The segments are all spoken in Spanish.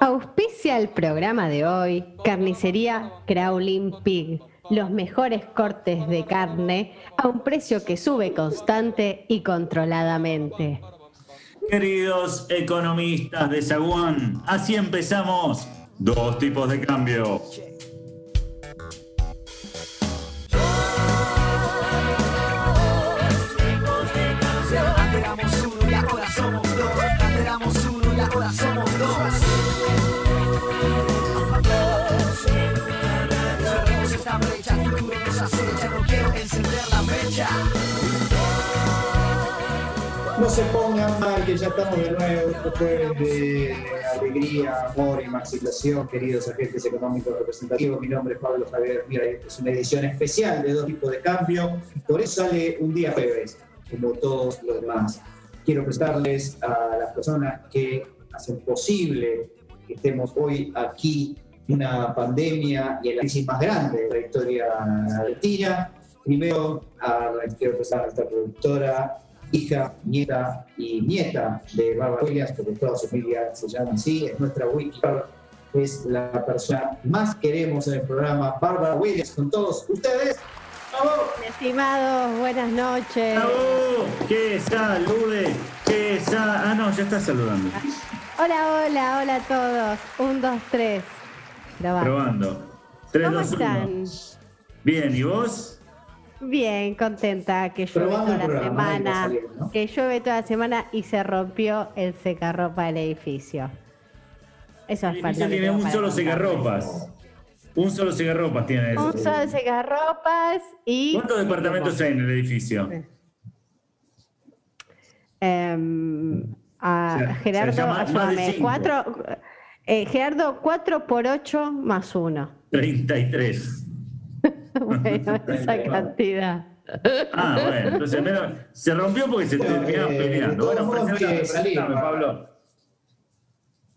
Auspicia el programa de hoy Carnicería Crawling Pig. Los mejores cortes de carne a un precio que sube constante y controladamente. Queridos economistas de Zaguán, así empezamos. Dos tipos de cambio. No se pongan mal, que ya estamos de nuevo. Fue de alegría, amor y emancipación, queridos agentes económicos representativos. Mi nombre es Pablo Javier Mira, esta es una edición especial de dos tipos de cambio. Por eso sale un día jueves, como todos los demás. Quiero presentarles a las personas que hacen posible que estemos hoy aquí una pandemia y la crisis más grande de la historia argentina. Primero, a, quiero presentar a nuestra productora hija, nieta y nieta de Barbara Williams, porque toda su familia se llama así, es nuestra wiki. Es la persona que más queremos en el programa, Barbara Williams, con todos ustedes. ¡Vamos! Estimados, buenas noches. ¡Bravo! ¡Que salude! ¡Que sa... Ah, no, ya está saludando. Hola, hola, hola a todos. Un, dos, tres. Grabando. Probando. 3, ¿Cómo 2, 1. están? Bien, ¿y vos? Bien, contenta que llueve Probando toda el la programa, semana, salir, ¿no? que llueve toda la semana y se rompió el secarropa del edificio. Eso es El parte edificio tiene un solo secarropas. Un solo secarropas tiene. Un solo secarropas y. ¿Cuántos departamentos hay en el edificio? Em, a Se- se Gerardo, llama ayúdame. Cuatro, eh, Gerardo, 4 por 8 más 1. 33. bueno, esa cantidad. Ah, bueno, entonces menos- se rompió porque se eh, peleando. Bueno, presentame, presentame, ¿no? Pablo.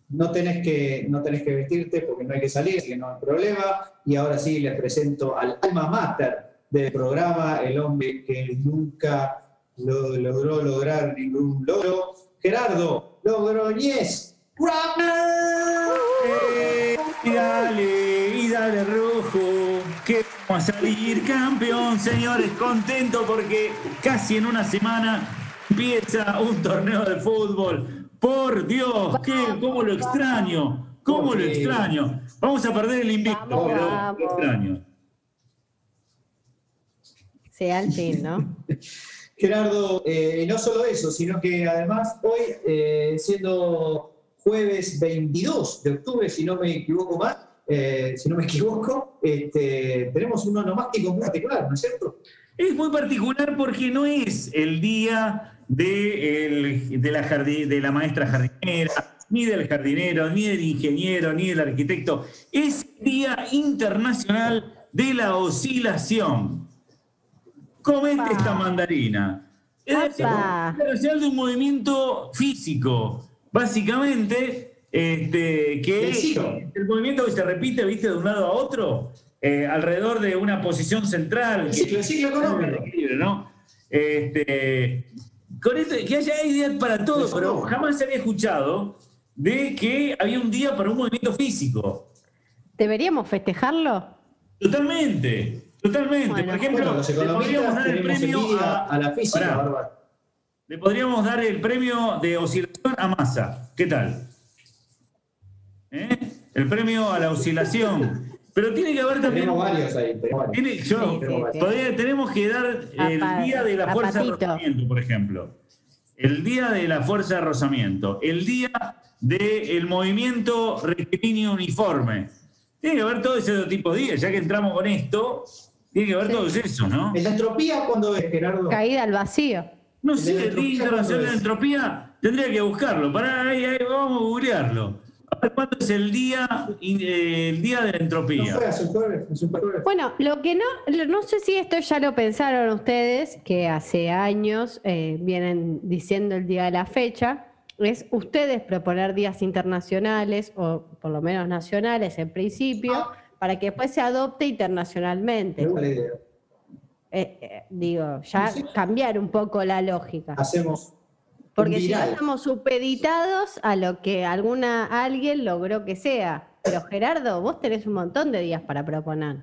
No tenés, que, no tenés que vestirte porque no hay que salir, así que no hay problema. Y ahora sí les presento al alma mater del programa, el hombre que nunca lo- logró lograr ningún logro, Gerardo Logroñez. Eh, y dale, y dale rojo, vamos a salir campeón, señores, contento porque casi en una semana empieza un torneo de fútbol. Por Dios, ¿qué, ¿cómo lo extraño? ¿Cómo lo extraño? Vamos a perder el invicto, Vamos, pero vamos. lo extraño. Sí, al fin, ¿no? Gerardo, eh, no solo eso, sino que además hoy, eh, siendo jueves 22 de octubre, si no me equivoco más, eh, si no me equivoco, este, tenemos un onomástico muy particular, ¿no es cierto? Es muy particular porque no es el día de, el- de la, jardi- de la maestra jardinera, ni del jardinero, ni del ingeniero, ni del arquitecto. Es el Día Internacional de la Oscilación. Comente esta mandarina. Es decir, Apa. internacional de un movimiento físico, básicamente, este, que ciclo. el movimiento que se repite, viste, de un lado a otro, eh, alrededor de una posición central. El ciclo, el ciclo económico. ¿no? Este, con esto, que haya ideas para todo, Eso pero no. jamás se había escuchado de que había un día para un movimiento físico. ¿Deberíamos festejarlo? Totalmente, totalmente. Bueno. Por ejemplo, Bueno, le podríamos dar el premio a, a la física, le podríamos dar el premio de oscilación a masa. ¿Qué tal? ¿Eh? El premio a la oscilación. Pero tiene que haber también. Tenemos varios ahí. tenemos varios. Tiene- yo- Sí, sí, sí. podría- tenemos que dar el pa- día de la fuerza de rozamiento, por ejemplo. El día de la fuerza de rozamiento. El día del movimiento rectilíneo uniforme. Tiene que haber todo ese tipo de días. Ya que entramos con esto, tiene que haber Sí. todos esos, ¿no? ¿La entropía cuándo es, Gerardo? Caída al vacío. No ¿El de sé, la el Día Internacional de la? Entropía tendría que buscarlo. Pará, ahí, ahí, vamos a googlearlo. Cuándo es el día, eh, el día de la No entropía. fue hace un jueves, hace un jueves. Bueno, lo que no, no sé si esto ya lo pensaron ustedes, que hace años eh, vienen diciendo el día de la fecha, es ustedes proponer días internacionales, o por lo menos nacionales en principio, para que después se adopte internacionalmente. Me gusta la idea. eh, eh, digo, ya Sí. cambiar un poco la lógica. Hacemos Porque si no estamos supeditados a lo que alguna alguien logró que sea. Pero Gerardo, vos tenés un montón de días para proponer.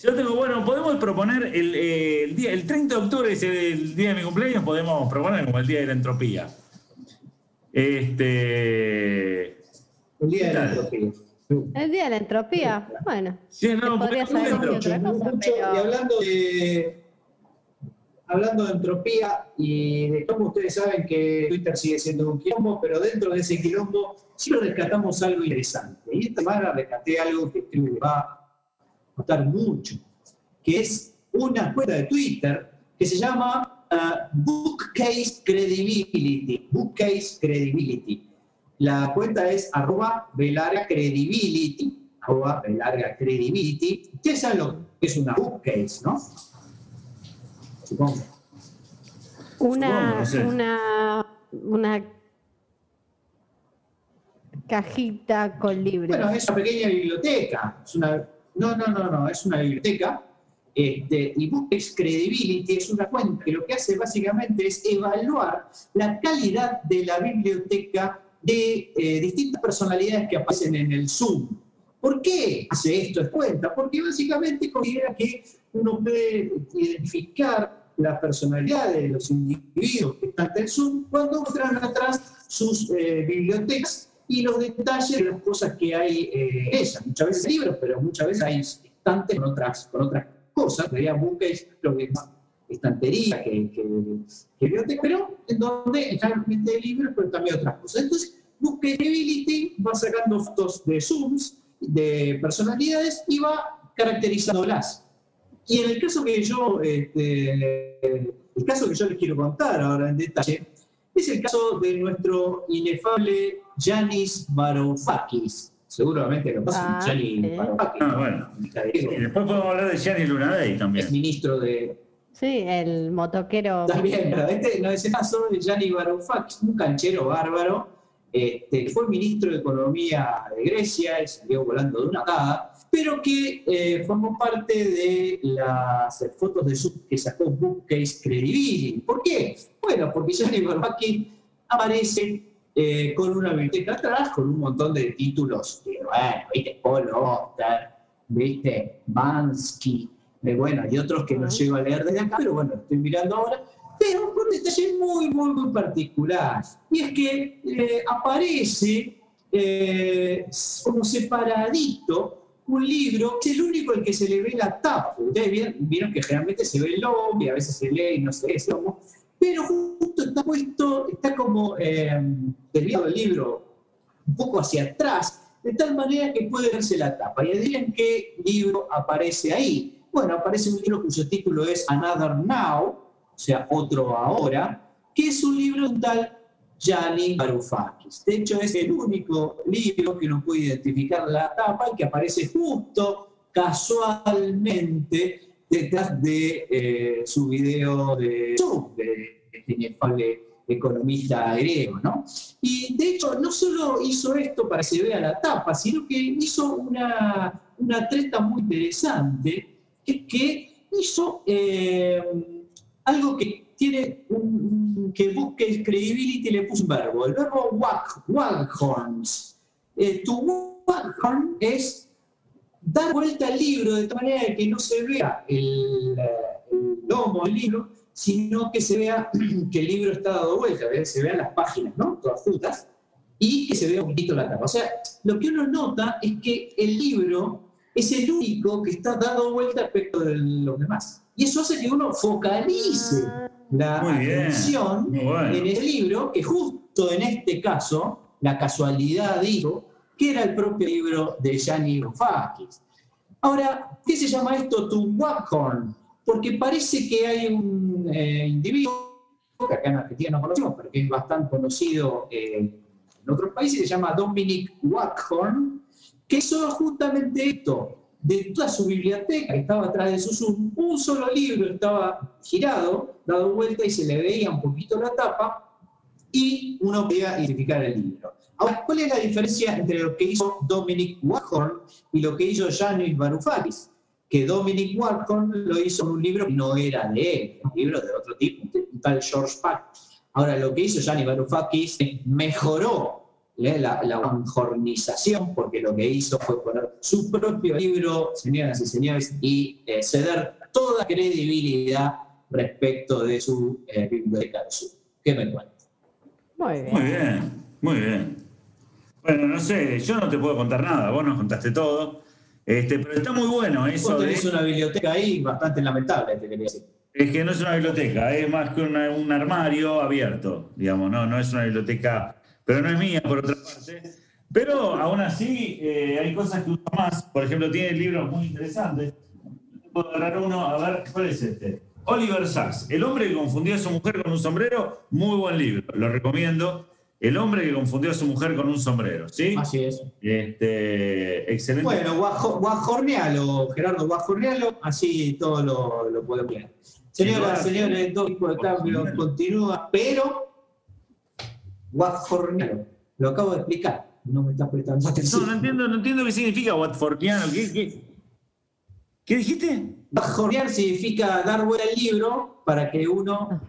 Yo tengo, bueno, podemos proponer el, eh, el día, el 30 de octubre, es el día de mi cumpleaños, podemos proponer como el día de la entropía. Este. El día de la entropía. El día de la entropía, bueno. Sí, no, podría porque saber dentro. otra cosa, Mucho, pero- Y hablando de, hablando de entropía y de cómo ustedes saben que Twitter sigue siendo un quilombo, pero dentro de ese quilombo siempre rescatamos algo interesante. Y esta semana rescaté algo que creo que va a costar mucho, que es una cuenta de Twitter que se llama ah, Bookcase Credibility. Bookcase Credibility. La cuenta es arroba velarga credibility, arroba velarga credibility. Ustedes saben lo que es una bookcase, ¿no? Supongo. Una, Supongo, no sé. una, una cajita con libros. Bueno, es una pequeña biblioteca. Es una, no, no, no, no, es una biblioteca. Este, y Bookcase Credibility es una cuenta que lo que hace básicamente es evaluar la calidad de la biblioteca de eh, distintas personalidades que aparecen en el Zoom. ¿Por qué hace esto? Es cuenta, porque básicamente considera que uno puede identificar la personalidad de los individuos que están en el Zoom cuando muestran atrás sus eh, bibliotecas y los detalles de las cosas que hay eh, en ellas. Muchas veces hay libros, pero muchas veces hay estantes con otras, con otras cosas. Sería bookcase, creo que es estantería que, que, que biblioteca, pero en donde generalmente libros, pero también otras cosas. Entonces, Bookability va sacando fotos de Zooms, de personalidades y va caracterizándolas. Y en el caso que yo, este, el caso que yo les quiero contar ahora en detalle, es el caso de nuestro inefable Yanis Varoufakis. Seguramente lo pasa Ah, Yanis sí. Varoufakis. Ah, bueno. Y después podemos hablar de Gianni Lunadei Es también. ministro de, Sí, el motoquero. También, pero este, no, ese caso de Gianni Varoufakis, un canchero bárbaro, este, fue ministro de Economía de Grecia y salió volando de una patada, pero que eh, formó parte de las eh, fotos de su que sacó Bookcase Credibility. ¿Por qué? Bueno, porque Gianni Varoufakis aparece eh, con una biblioteca atrás, con un montón de títulos, de, bueno, viste, Paul Oster, viste, Bansky, de, bueno, y otros que no llego a leer desde acá, pero bueno, estoy mirando ahora, pero con un detalle muy, muy, muy particular. Y es que eh, aparece eh, como separadito un libro, que es el único el que se le ve la tapa. Ustedes vieron, vieron que generalmente se ve el lomo y a veces se lee y no se ve pero justo está puesto, está como eh, el libro un poco hacia atrás, de tal manera que puede verse la tapa. Y adivinen qué libro aparece ahí. Bueno, aparece un libro cuyo título es Another Now, o sea, otro ahora, que es un libro tal Gianni Varoufakis. De hecho, es el único libro que uno puede identificar la tapa y que aparece justo, casualmente, detrás de eh, su video de Zoom, de este inefable economista griego, ¿no? Y de hecho, no solo hizo esto para que se vea la tapa, sino que hizo una, una treta muy interesante, que es que hizo eh, algo que tiene un, que busque credibility le puso un verbo, el verbo wag, waghorns. Eh, tu waghorn es dar vuelta al libro de tal manera que no se vea el, eh, el lomo del libro, sino que se vea que el libro está dado vuelta, se vean las páginas, ¿no? Todas juntas, y que se vea un poquito la tapa. O sea, lo que uno nota es que el libro es el único que está dado vuelta respecto de los demás. Y eso hace que uno focalice la Muy atención bueno. en ese libro, que justo en este caso, la casualidad digo, que era el propio libro de Gianni Varoufakis. Ahora, ¿qué se llama esto? Tu Waghorn, porque parece que hay un eh, individuo que acá en Argentina no conocemos, pero que es bastante conocido eh, en otros países, se llama Dominic Waghorn, que hizo justamente esto. De toda su biblioteca estaba atrás de su Zoom, un solo libro estaba girado, dado vuelta y se le veía un poquito la tapa y uno podía identificar el libro. Ahora, ¿cuál es la diferencia entre lo que hizo Dominic Waghorn y lo que hizo Janis Varoufakis? que Dominic Watson lo hizo en un libro que no era de él, un libro de otro tipo, un tal George Pack. Ahora, lo que hizo Gianni Varoufakis mejoró ¿eh? La, la jornización, porque lo que hizo fue poner su propio libro, señoras y señores, y eh, ceder toda credibilidad respecto de su eh, biblioteca de su. ¿Qué me cuentas? Muy bien. Muy bien, muy bien. Bueno, no sé, yo no te puedo contar nada, vos nos contaste todo. Este, pero está muy bueno eso. Vos de- tenés una biblioteca ahí bastante lamentable, te quería decir. Es que no es una biblioteca, es más que una- un armario abierto, digamos, no, no es una biblioteca, pero no es mía por otra parte. Pero aún así eh, hay cosas que uso más, por ejemplo, tiene libros muy interesantes. Puedo agarrar uno, a ver, ¿cuál es este? Oliver Sacks, El hombre que confundió a su mujer con un sombrero, muy buen libro, lo recomiendo. El hombre que confundió a su mujer con un sombrero, ¿sí? Así es. Este, excelente. Bueno, guajo- guajornealo, Gerardo, guajornealo, así todo lo, lo podemos ver. Señoras, señores, dos tipos de cambio continúa, pero guajornealo. Lo acabo de explicar, no me estás prestando No, atención. no entiendo, no entiendo qué significa Watfordiano. ¿Qué, qué, qué dijiste? Guajornear significa dar vuelta al libro para que uno.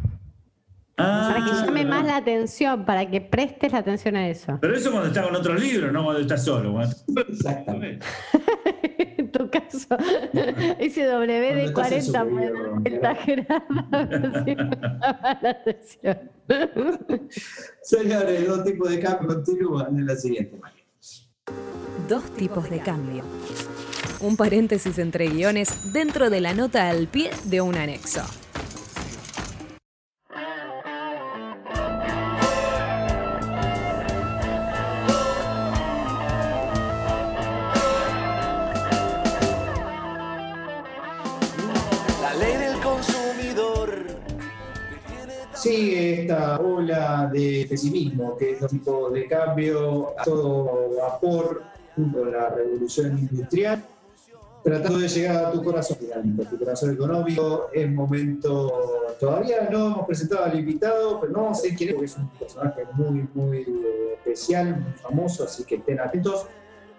Ah, Para que llame más la atención, para que prestes la atención a eso. Pero eso cuando está con otros libros, no cuando está solo. Cuando- Exactamente. En tu caso, ese W de Cuando estás en 40 su puede libro, dar vuelta, Gerardo, si no llama la atención. Señores, dos tipos de cambio continúan en la siguiente manera. Dos tipos de cambio. Un paréntesis entre guiones dentro de la nota al pie de un anexo. Sigue esta ola de pesimismo, que es un tipo de cambio a todo vapor junto con la revolución industrial, tratando de llegar a tu corazón a tu corazón económico. Es momento, todavía no hemos presentado al invitado, pero no decir quién es, porque es un personaje muy, muy especial, muy famoso, así que estén atentos.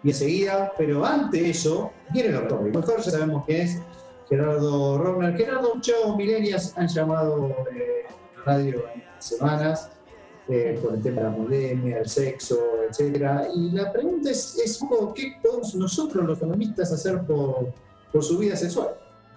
Y enseguida, pero antes de eso, viene el. Y mejor ya sabemos quién es Gerardo Rovner. Gerardo, muchos milenias han llamado eh, radio en semanas eh, por el tema de la pandemia, el sexo, etcétera. Y la pregunta es, ¿qué podemos nosotros los economistas hacer por, por su vida sexual?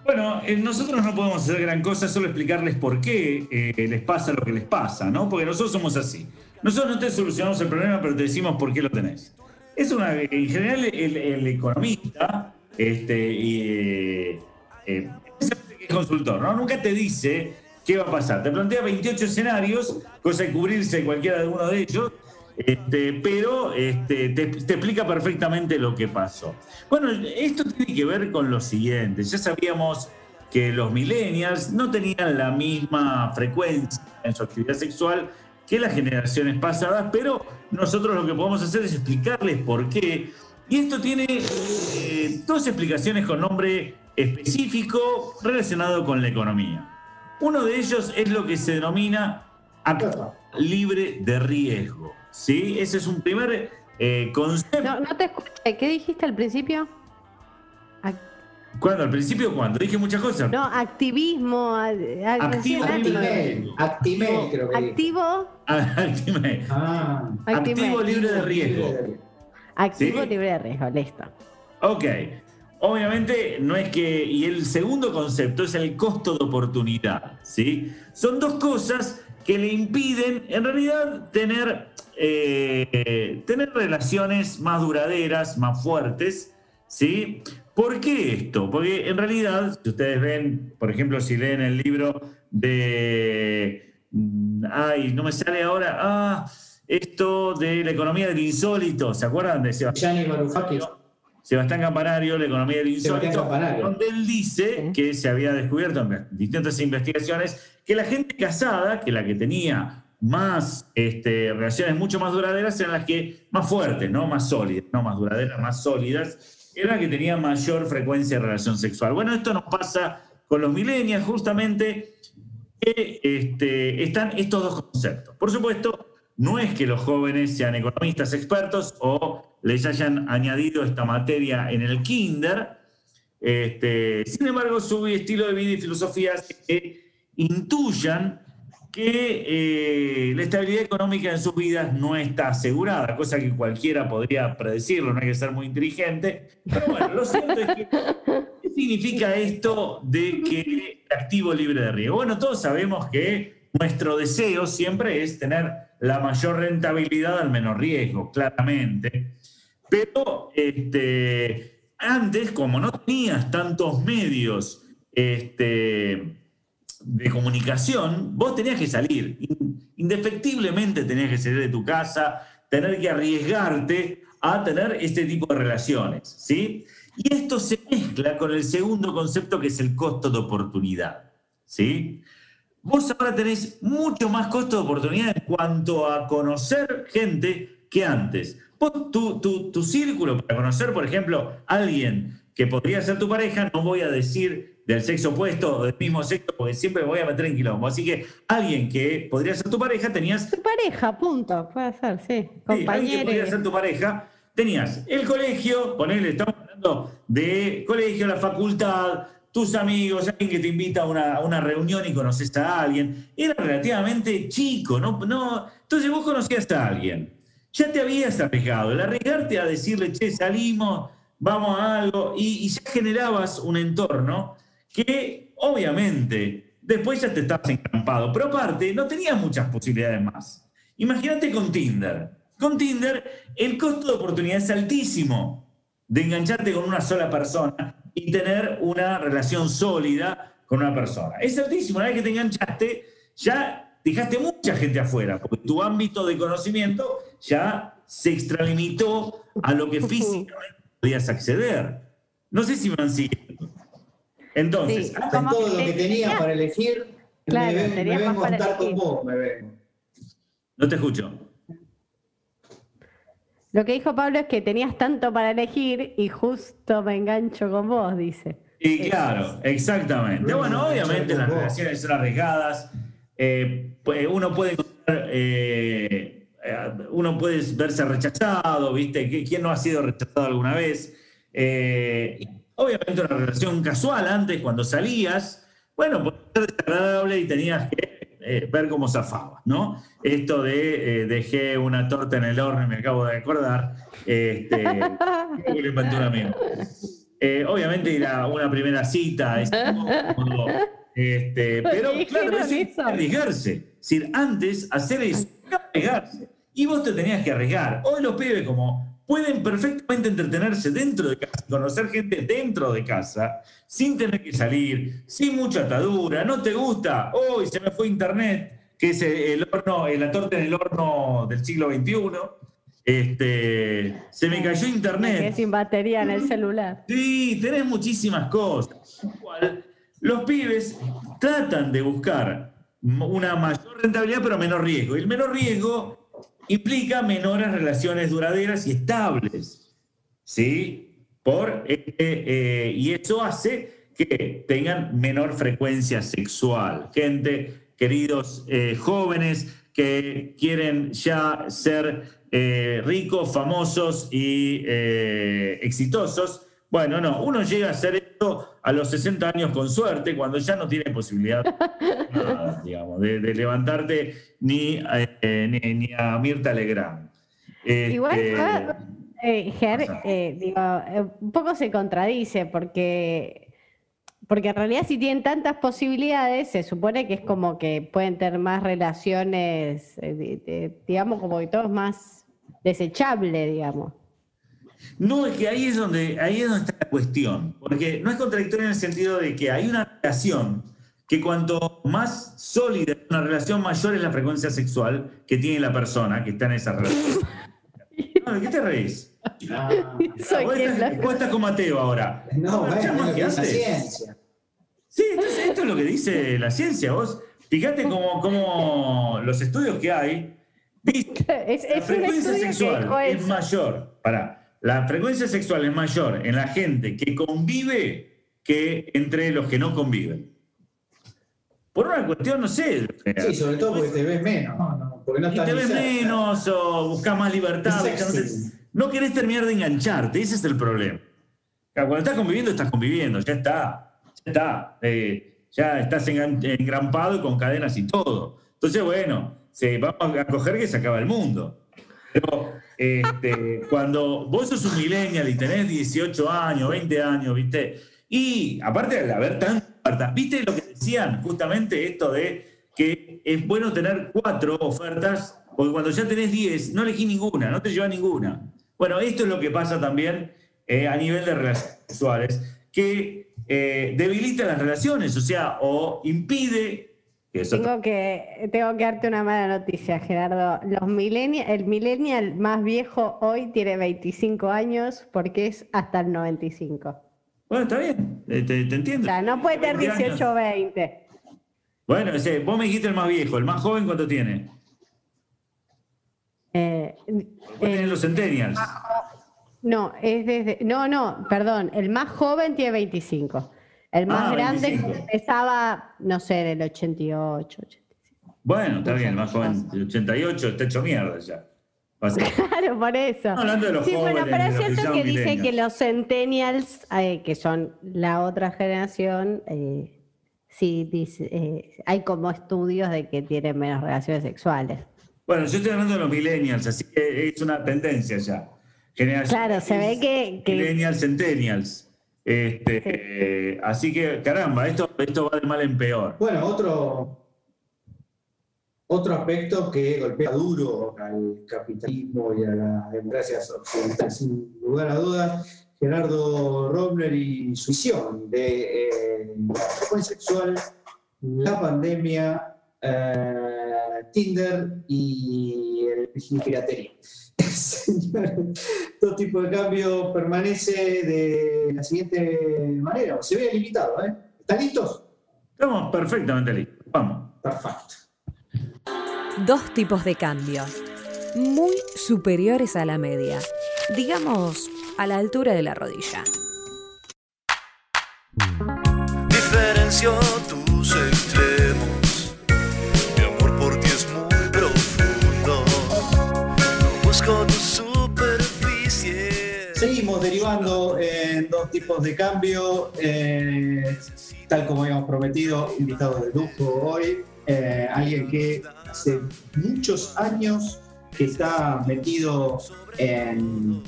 Bueno, eh, nosotros no podemos hacer gran cosa, solo explicarles por qué eh, les pasa lo que les pasa, ¿no? Porque nosotros somos así. Nosotros no te solucionamos el problema, pero te decimos por qué lo tenés. Es una, en general, el, economista, este, eh, eh, es consultor, ¿no? Nunca te dice qué va a pasar. Te plantea 28 escenarios, cosa de cubrirse cualquiera de uno de ellos, este, pero este, te, explica perfectamente lo que pasó. Bueno, esto tiene que ver con lo siguiente. Ya sabíamos que los millennials no tenían la misma frecuencia en su actividad sexual que las generaciones pasadas, pero nosotros lo que podemos hacer es explicarles por qué. Y esto tiene eh, dos explicaciones con nombre específico relacionado con la economía. Uno de ellos es lo que se denomina activo libre de riesgo. ¿sí? Ese es un primer eh, concepto. No, no te escuché. ¿Qué dijiste al principio? ¿Cuándo? ¿Al principio cuándo? Dije muchas cosas. No, activismo. Activo algo. Actimel, Actimel creo que. Activo. Active. Ah, Activo libre de riesgo. Activo Sí. libre de riesgo, listo. Ok. Obviamente no es que. Y el segundo concepto es el costo de oportunidad. ¿sí? Son dos cosas que le impiden, en realidad, tener, eh, tener relaciones más duraderas, más fuertes. ¿sí? ¿Por qué esto? Porque en realidad, si ustedes ven, por ejemplo, si leen el libro de. mm, Ay, no me sale ahora. Ah, esto de la economía del insólito. ¿Se acuerdan de Sebastián? Gianni Varoufakis. Sebastián Campanario, La economía del insólito, donde él dice que se había descubierto en distintas investigaciones que la gente casada, que la que tenía más este, relaciones mucho más duraderas, eran las que más fuertes, ¿no? más sólidas, no más duraderas, más sólidas, eran las que tenían mayor frecuencia de relación sexual. Bueno, esto nos pasa con los millennials justamente, que este, están estos dos conceptos. Por supuesto, no es que los jóvenes sean economistas expertos o les hayan añadido esta materia en el kinder, Este, sin embargo, su estilo de vida y filosofía hace que intuyan que eh, la estabilidad económica en sus vidas no está asegurada, cosa que cualquiera podría predecirlo, no hay que ser muy inteligente. Pero bueno, lo cierto es que, ¿qué significa esto de que activo libre de riesgo? Bueno, todos sabemos que nuestro deseo siempre es tener la mayor rentabilidad al menor riesgo, claramente. Pero este, antes, como no tenías tantos medios, este, de comunicación, vos tenías que salir, indefectiblemente tenías que salir de tu casa, tener que arriesgarte a tener este tipo de relaciones, ¿sí? Y esto se mezcla con el segundo concepto que es el costo de oportunidad, ¿sí? Vos ahora tenés mucho más costo de oportunidad en cuanto a conocer gente que antes. Vos, tu, tu, tu círculo para conocer, por ejemplo, alguien que podría ser tu pareja, no voy a decir del sexo opuesto o del mismo sexo, porque siempre me voy a meter en quilombo. Así que alguien que podría ser tu pareja, tenías. Tu pareja, punto. Puede ser, sí. Compañero. alguien que podría ser tu pareja, tenías el colegio, ponele, estamos hablando de colegio, la facultad, tus amigos, alguien que te invita a una, reunión y conoces a alguien. Era relativamente chico, ¿no? Entonces vos conocías a alguien. Ya te habías arriesgado. El arriesgarte a decirle, che, salimos, vamos a algo, y, y ya generabas un entorno que obviamente después ya te estás encampado, pero aparte no tenías muchas posibilidades más. Imagínate con Tinder. Con Tinder el costo de oportunidad es altísimo de engancharte con una sola persona y tener una relación sólida con una persona. Es altísimo, una vez que te enganchaste, ya dejaste mucha gente afuera, porque tu ámbito de conocimiento ya se extralimitó a lo que físicamente podías acceder. No sé si me han siguiendo. Entonces, hasta todo lo que tenía para elegir, claro, me, ven montar con vos, me ven. No te escucho. Lo que dijo Pablo es que tenías tanto para elegir y justo me engancho con vos, dice. Y claro, exactamente. Bueno, Bueno, obviamente las relaciones son arriesgadas. Eh, pues, uno puede encontrar, eh, eh, uno puede verse rechazado, ¿viste? ¿Qui- ¿Quién no ha sido rechazado alguna vez? Eh, obviamente una relación casual antes, cuando salías, bueno, podía ser desagradable y tenías que eh, ver cómo zafabas, ¿no? Esto de eh, dejé una torta en el horno y me acabo de acordar. Este, que inventé un amigo. Eh, obviamente ir a una primera cita es incómodo, este, pero claro, eso que arriesgarse. Es decir, antes hacer eso, era arriesgarse. Y vos te tenías que arriesgar. Hoy los pibes como pueden perfectamente entretenerse dentro de casa, conocer gente dentro de casa, sin tener que salir, sin mucha atadura. ¿No te gusta? Hoy se me fue internet, que es el horno, la torta en el horno del siglo XXI. Este, se me cayó internet. sin batería en el celular. Sí, tenés muchísimas cosas. Los pibes tratan de buscar una mayor rentabilidad pero menor riesgo. Y el menor riesgo implica menores relaciones duraderas y estables. ¿Sí? Por, eh, eh, y eso hace que tengan menor frecuencia sexual. Gente, queridos eh, jóvenes que quieren ya ser eh, ricos, famosos y eh, exitosos. Bueno, no, uno llega a hacer a los 60 años con suerte, cuando ya no tiene posibilidad nada, digamos, de, de levantarte ni, eh, ni, ni a Mirta Legrand. Igual, Este, eh, Ger, eh, digo, eh, un poco se contradice porque, porque en realidad si tienen tantas posibilidades, se supone que es como que pueden tener más relaciones, digamos, como que todo es más desechable, digamos. No, es que ahí es donde ahí es donde está la cuestión, porque no es contradictorio en el sentido de que hay una relación que cuanto más sólida es una relación, mayor es la frecuencia sexual que tiene la persona que está en esa relación. No, ¿De qué te reís? Ah, vos, estás, lo- vos estás como ateo ahora. no, pero bueno, ya más que la antes. ciencia. Sí, entonces esto es lo que dice la ciencia. Vos fíjate cómo, cómo los estudios que hay dicen Es, la es frecuencia sexual es mayor. Para, la frecuencia sexual es mayor en la gente que convive que entre los que no conviven. Por una cuestión, no sé. Sí, sobre todo porque te ves menos, ¿no? No, porque no y te ves menos o buscas más libertad. No, querés terminar de engancharte, ese es el problema. Cuando estás conviviendo, estás conviviendo, ya está, ya está. Eh, ya estás engrampado y con cadenas y todo. Entonces, bueno, se, vamos a coger que se acaba el mundo. Pero este, cuando vos sos un millennial y tenés 18 años, 20 años, ¿viste? Y aparte de haber tantas ¿viste lo que decían? Justamente esto de que es bueno tener cuatro ofertas, porque cuando ya tenés 10, no elegís ninguna, no te llevas ninguna. Bueno, esto es lo que pasa también eh, a nivel de relaciones sexuales, que eh, debilita las relaciones, o sea, o impide tengo que, tengo que darte una mala noticia, Gerardo. Los el millennial más viejo hoy tiene 25 años porque es hasta el 95. Bueno, está bien, eh, te, entiendo. O sea, no puede tener 18 o 20. Bueno, vos me dijiste el más viejo, el más joven, ¿cuánto tiene? Eh, eh los centennials. No, es desde. No, no, perdón. El más joven tiene 25. El más ah, grande empezaba, no sé, del 88, 85. Bueno, está bien, el más joven, del 88, está hecho mierda ya. Claro, por eso. hablando de los sí, bueno, pero es cierto que dice que los centennials, eh, que son la otra generación, eh, sí, dice, eh, hay como estudios de que tienen menos relaciones sexuales. Bueno, yo estoy hablando de los millennials, así que es una tendencia ya. claro, se ve que, que... Millennials, centennials. Este, así que, caramba, esto, esto va de mal en peor. Bueno, otro, otro aspecto que golpea duro al capitalismo y a la democracia occidental, sin lugar a dudas, Gerardo Robner y su visión de eh, la sexual, la pandemia, eh, Tinder y el piratería. todo tipo de cambio permanece de la siguiente manera, se ve limitado. ¿eh? ¿Están listos? Estamos perfectamente listos. Vamos. Perfecto. Dos tipos de cambio, muy superiores a la media, digamos a la altura de la rodilla. Diferencio tus busco tu superficie. Seguimos derivando en dos tipos de cambio, eh, tal como habíamos prometido, invitados de lujo hoy. Eh, alguien que hace muchos años que está metido en,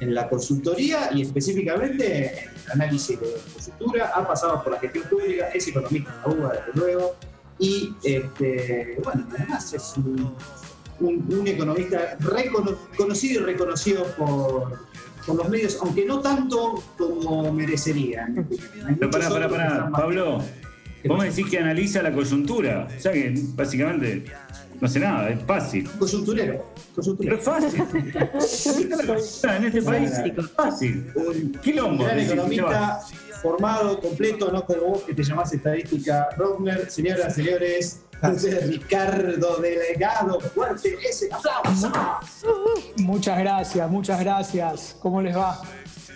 la consultoría y específicamente en el análisis de consultura, ha pasado por la gestión pública, es economista en la UBA, desde luego, y este, bueno, además es un, economista conocido y reconocido por, por, los medios, aunque no tanto como merecería. Pero pará, pará, pará, Pablo. Vos me decís que analiza la coyuntura. O sea que básicamente no hace nada, es fácil. Coyunturero. Pero es fácil. en este país es fácil. Un quilombo. Un economista formado, completo, no como vos que te llamás estadística Rogner. Señoras, señores, José Ricardo Delegado, fuerte ese aplauso. Muchas gracias, muchas gracias. ¿Cómo les va?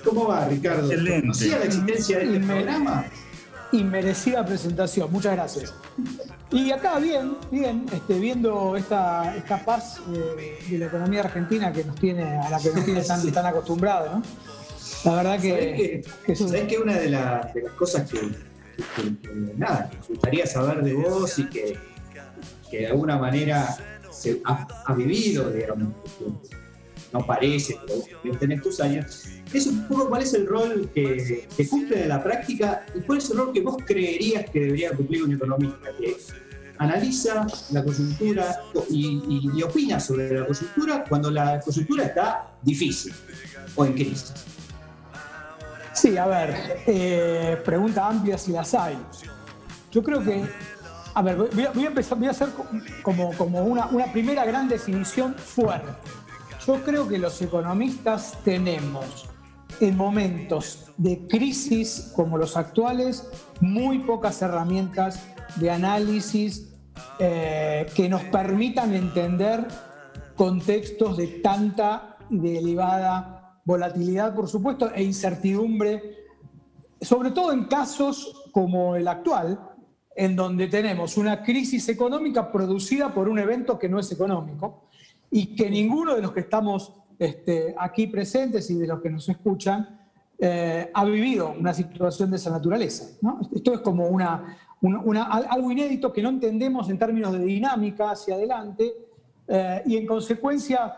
¿Cómo va, Ricardo? Excelente. ¿Conocía la existencia de este programa? inmerecida presentación. Muchas gracias. Y acá, bien, bien, este, viendo esta, esta paz eh, de la economía argentina que nos tiene, a la que nos tiene tan, tan acostumbrados, ¿no? La verdad que. ¿Sabés que, una de, las cosas que, nada, me gustaría saber de vos y que, de alguna manera se ha, vivido, digamos, no parece, pero tenés tus años, es un poco cuál es el rol que, cumple en la práctica y cuál es el rol que vos creerías que debería cumplir un economista, que analiza la coyuntura y, opina sobre la coyuntura cuando la coyuntura está difícil o en crisis. Sí, a ver, eh, pregunta amplia si las hay. Yo creo que, a ver, voy a, hacer como, una primera gran definición fuerte. Yo creo que los economistas tenemos en momentos de crisis como los actuales muy pocas herramientas de análisis eh, que nos permitan entender contextos de tanta y de elevada volatilidad, por supuesto, e incertidumbre, sobre todo en casos como el actual, en donde tenemos una crisis económica producida por un evento que no es económico y que ninguno de los que estamos este, aquí presentes y de los que nos escuchan eh, ha vivido una situación de esa naturaleza. Esto es como una, una- una- al- algo inédito que no entendemos en términos de dinámica hacia adelante eh, y en consecuencia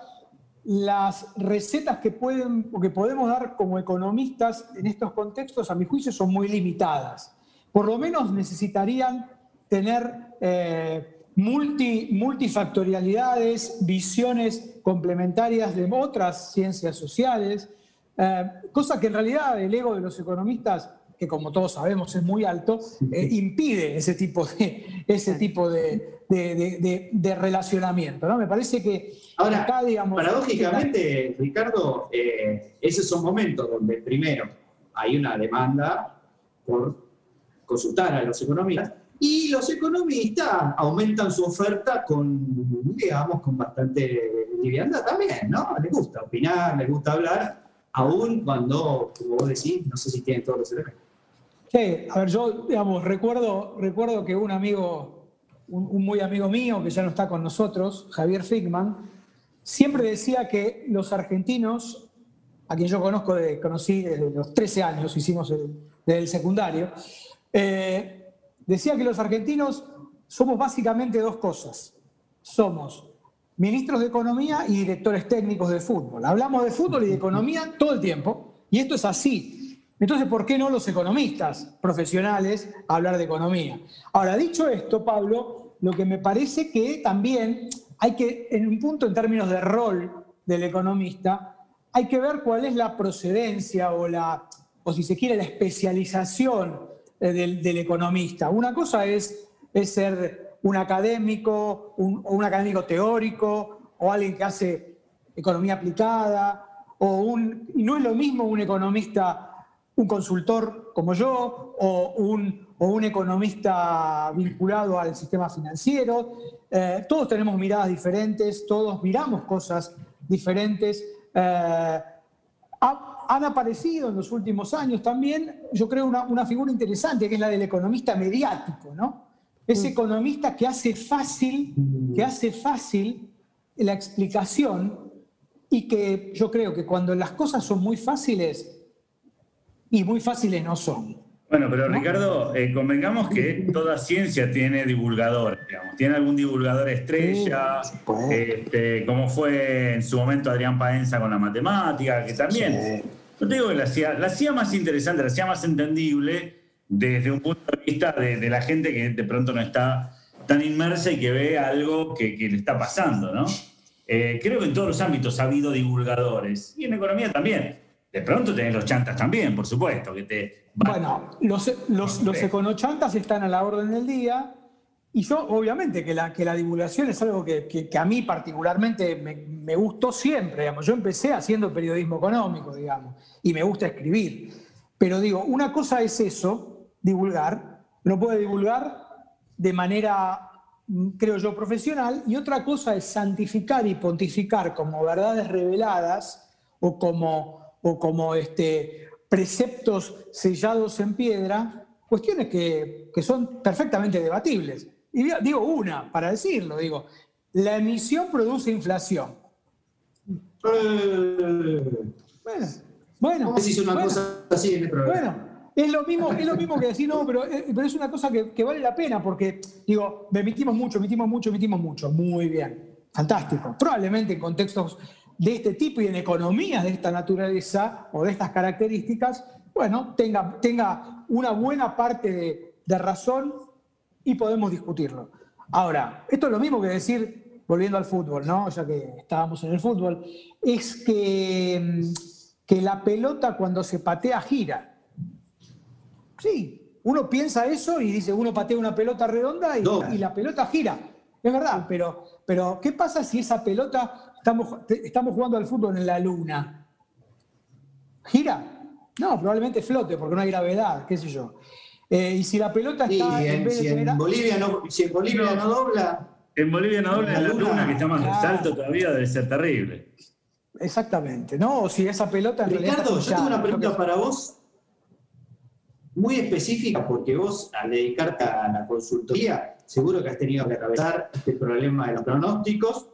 las recetas que, pueden, que podemos dar como economistas en estos contextos, a mi juicio, son muy limitadas. Por lo menos necesitarían tener eh, multi, multifactorialidades, visiones complementarias de otras ciencias sociales, eh, cosa que en realidad el ego de los economistas, que como todos sabemos es muy alto, eh, impide ese tipo de, ese tipo de, de- de- de- de relacionamiento. ¿no? Me parece que Ahora, acá, digamos... Paradójicamente, Ricardo, eh, esos son momentos donde primero hay una demanda por consultar a los economistas y los economistas aumentan su oferta con, digamos, con bastante liviandad también, ¿no? Les gusta opinar, les gusta hablar, aún cuando, como vos decís, no sé si tienen todos los elementos. Sí, a ver, yo, digamos, recuerdo, recuerdo que un amigo, un, muy amigo mío, que ya no está con nosotros, Javier Figman, siempre decía que los argentinos, a quien yo conozco, de, conocí desde los 13 años, hicimos el, desde el secundario, eh, decía que los argentinos somos básicamente dos cosas. Somos ministros de Economía y directores técnicos de fútbol. Hablamos de fútbol y de economía todo el tiempo, y esto es así. Entonces, ¿por qué no los economistas profesionales hablar de economía? Ahora, dicho esto, Pablo, lo que me parece que también hay que, en un punto en términos de rol del economista, hay que ver cuál es la procedencia o la, o si se quiere, la especialización del, del economista. Una cosa es, ser un académico, un, un académico teórico, o alguien que hace economía aplicada, o un, no es lo mismo un economista, un consultor como yo, o un, economista vinculado al sistema financiero. Eh, todos tenemos miradas diferentes, todos miramos cosas diferentes. Eh, han aparecido en los últimos años también, yo creo, una, una figura interesante, que es la del economista mediático, ¿no? Ese economista que hace fácil, que hace fácil la explicación y que yo creo que cuando las cosas son muy fáciles, y muy fáciles no son. Bueno, pero Ricardo, eh, convengamos que toda ciencia tiene divulgadores, digamos. Tiene algún divulgador estrella, Sí, este, como fue en su momento Adrián Paenza con la matemática, que también, no te digo que la hacía, la hacía más interesante, la hacía más entendible desde un punto de vista de, de la gente que de pronto no está tan inmersa y que ve algo que, que le está pasando, ¿no? Eh, creo que en todos los ámbitos ha habido divulgadores, y en economía también. De pronto tenés los chantas también, por supuesto, que te... Bueno, los, los, los econochantas están a la orden del día y yo obviamente que la, que la divulgación es algo que, que- que a mí particularmente me, me gustó siempre, digamos. Yo empecé haciendo periodismo económico, digamos, y me gusta escribir. Pero digo, una cosa es eso, divulgar, uno puede divulgar de manera, creo yo, profesional, y otra cosa es santificar y pontificar como verdades reveladas o como, o como este, preceptos sellados en piedra, cuestiones que, que son perfectamente debatibles. Y digo- digo una, para decirlo, digo, la emisión produce inflación. Eh, Bueno, bueno. ¿Cómo se hizo una bueno. cosa así en el programa? Bueno, es lo mismo, es lo mismo que decir, no, pero, eh, pero es una cosa que, que vale la pena porque, digo, emitimos mucho, emitimos mucho, emitimos mucho. Muy bien, fantástico. Probablemente en contextos de este tipo y en economías de esta naturaleza o de estas características, bueno, tenga, tenga una buena parte de, de razón y podemos discutirlo. Ahora, esto es lo mismo que decir, volviendo al fútbol, ¿no? Ya que estábamos en el fútbol, es que, que la pelota cuando se patea gira. Sí, uno piensa eso y dice, uno patea una pelota redonda y la pelota gira. Es verdad, pero, pero ¿qué pasa si esa pelota, estamos, estamos jugando al fútbol en la luna? ¿Gira? No, probablemente flote porque no hay gravedad, qué sé yo. Eh, y si la pelota está, en en- vez si, en Bolivia no, si en Bolivia no dobla, En Bolivia no dobla en la La luna, luna, que está más claro. alto todavía, debe ser terrible. Exactamente, ¿no? O si esa pelota en Ricardo, yo tengo una pregunta para vos, muy específica, porque vos al dedicarte a la consultoría, seguro que has tenido que atravesar este problema de los pronósticos.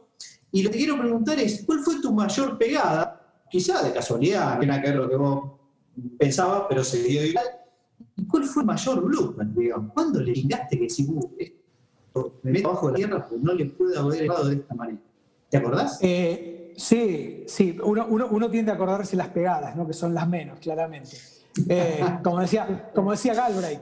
Y lo que quiero preguntar es, ¿cuál fue tu mayor pegada? Quizá de casualidad, tiene nada que ver lo que vos pensaba, pero se dio igual. ¿Y cuál fue el mayor blooper, digamos? ¿Cuándo le chingaste que si uh, esto me meto abajo de la tierra, pues no le puedo haber llegado de esta manera? ¿Te acordás? Eh, sí, sí, uno, uno, uno, tiende a acordarse las pegadas, ¿no? que son las menos, claramente. Eh, como, decía, como decía Galbraith,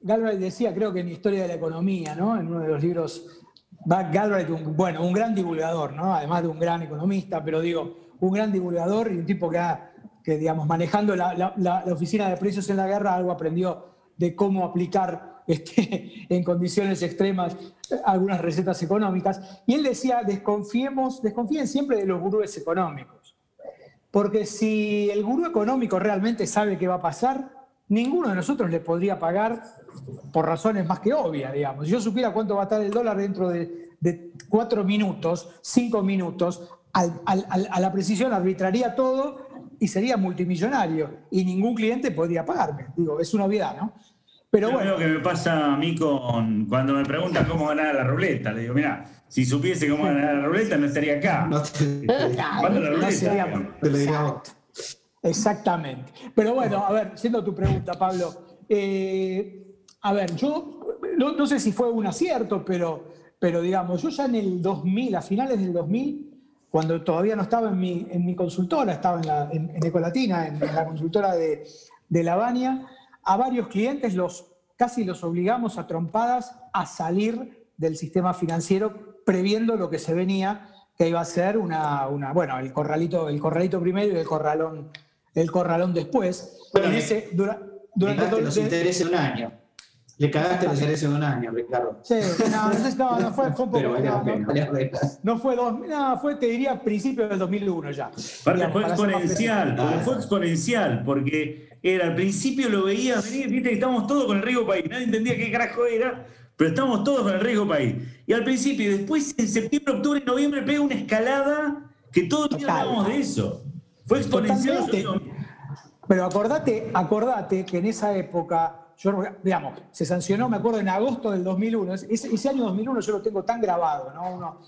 Galbraith decía, creo que en Historia de la Economía, ¿no? en uno de los libros, Galbraith, un, bueno, un gran divulgador, ¿no? además de un gran economista, pero digo, un gran divulgador y un tipo que, ha, que digamos, manejando la, la, la, oficina de precios en la guerra, algo aprendió de cómo aplicar este, en condiciones extremas algunas recetas económicas. Y él decía, desconfiemos, desconfíen siempre de los gurúes económicos. Porque si el gurú económico realmente sabe qué va a pasar, ninguno de nosotros le podría pagar por razones más que obvias, digamos. Si yo supiera cuánto va a estar el dólar dentro de, de cuatro minutos, cinco minutos, al, al, a la precisión arbitraría todo y sería multimillonario y ningún cliente podría pagarme. Digo, es una obviedad, ¿no? Pero bueno. Lo que me pasa a mí con cuando me preguntan cómo ganar la ruleta. Le digo, mira, si supiese cómo ganar la ruleta no estaría acá. No, la ruleta? Exactamente. Pero bueno, a ver, siendo tu pregunta, Pablo. Eh, a ver, yo no, sé si fue un acierto, pero, pero digamos, yo ya en el 2000, a finales del 2000, cuando todavía no estaba en mi, en mi consultora, estaba en, la, en, Ecolatina, en, la consultora de, de Lavania, a varios clientes los casi los obligamos a trompadas a salir del sistema financiero previendo lo que se venía, que iba a ser una, una bueno, el corralito, el corralito primero y el corralón, el corralón después. Bueno, ese, durante todo, los intereses de un año. Le cagaste los intereses de un año, Ricardo. Sí, no, no, no fue, fue un poco. no, fue dos, no, fue, te diría, principios del 2001 ya. Fue exponencial, fue exponencial, porque era al principio lo veía venir, viste que estábamos todos con el riesgo país, nadie entendía qué carajo era, pero estamos todos con el riesgo país. Y al principio, y después en septiembre, octubre y noviembre pega una escalada que todos hablábamos de eso. Fue exponencial. Pero acordate, acordate que en esa época yo, digamos, se sancionó, me acuerdo, en agosto del 2001. Ese, año 2001 yo lo tengo tan grabado, ¿no? Uno,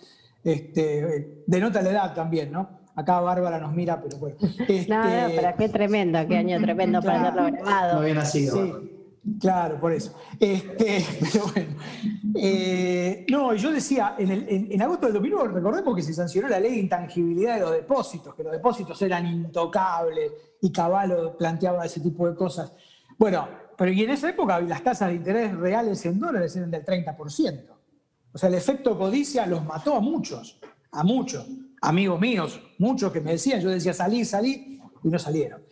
este, denota la edad también, ¿no? Acá Bárbara nos mira, pero bueno. Este, no, pero qué tremendo, qué año tremendo para haberlo grabado. No había nacido. Sí, claro, por eso. Este, pero bueno. Eh, no, yo decía, en, en, agosto del 2001, recordemos que se sancionó la ley de intangibilidad de los depósitos, que los depósitos eran intocables y Caballo planteaba ese tipo de cosas. Bueno, pero y en esa época las tasas de interés reales en dólares eran del 30%. O sea, el efecto codicia los mató a muchos, a muchos, amigos míos, muchos que me decían, yo decía salí, salí, y no salieron.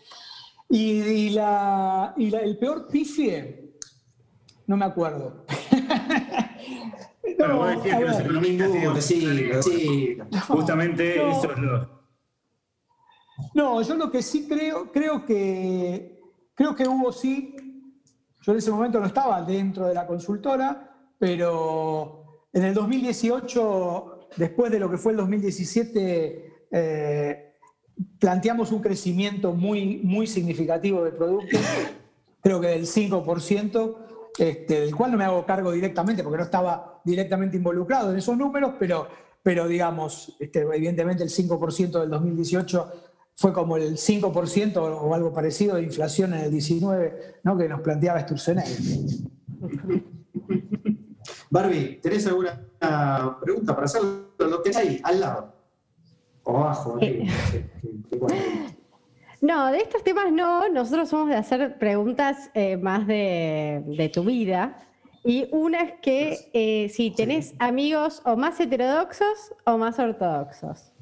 Y, la, y el peor pifie, no me acuerdo. no, vos decías que los economistas sí, sí, Justamente eso es lo... No, yo lo que sí creo, creo que, creo que hubo sí yo en ese momento no estaba dentro de la consultora, pero en el 2018, después de lo que fue el 2017, eh, planteamos un crecimiento muy, muy significativo del producto, creo que del 5%, este, del cual no me hago cargo directamente porque no estaba directamente involucrado en esos números, pero, pero digamos, este, evidentemente el 5% del 2018 fue como el 5% o algo parecido de inflación en el 19, ¿no? que nos planteaba Sturzenegger. Barbie, ¿tenés alguna pregunta para hacer lo que hay al lado? O abajo. No, de estos temas no. Nosotros somos de hacer preguntas eh, más de, tu vida. Y una es que eh, si tenés amigos o más heterodoxos o más ortodoxos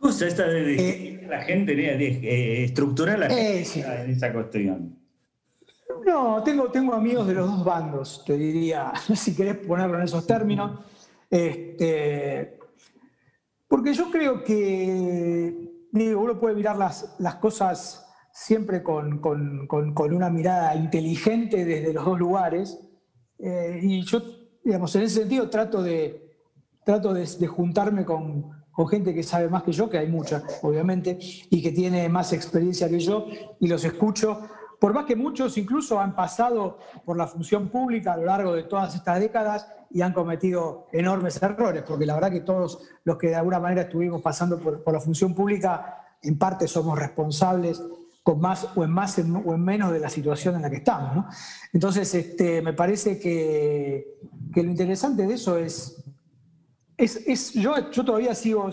cosa esta de, eh, la gente, de, eh, estructurar la gente en esa cuestión? No, tengo, tengo amigos de los dos bandos, te diría, si querés ponerlo en esos términos. Este, porque yo creo que, uno puede mirar las, cosas siempre con, una mirada inteligente desde los dos lugares. Eh, y yo, digamos, en ese sentido trato de, trato de juntarme con, con gente que sabe más que yo, que hay mucha, obviamente, y que tiene más experiencia que yo, y los escucho, por más que muchos incluso han pasado por la función pública a lo largo de todas estas décadas y han cometido enormes errores, porque la verdad que todos los que de alguna manera estuvimos pasando por, la función pública, en parte somos responsables con más o en más o en menos de la situación en la que estamos. Entonces, este, me parece que, lo interesante de eso es, yo, todavía sigo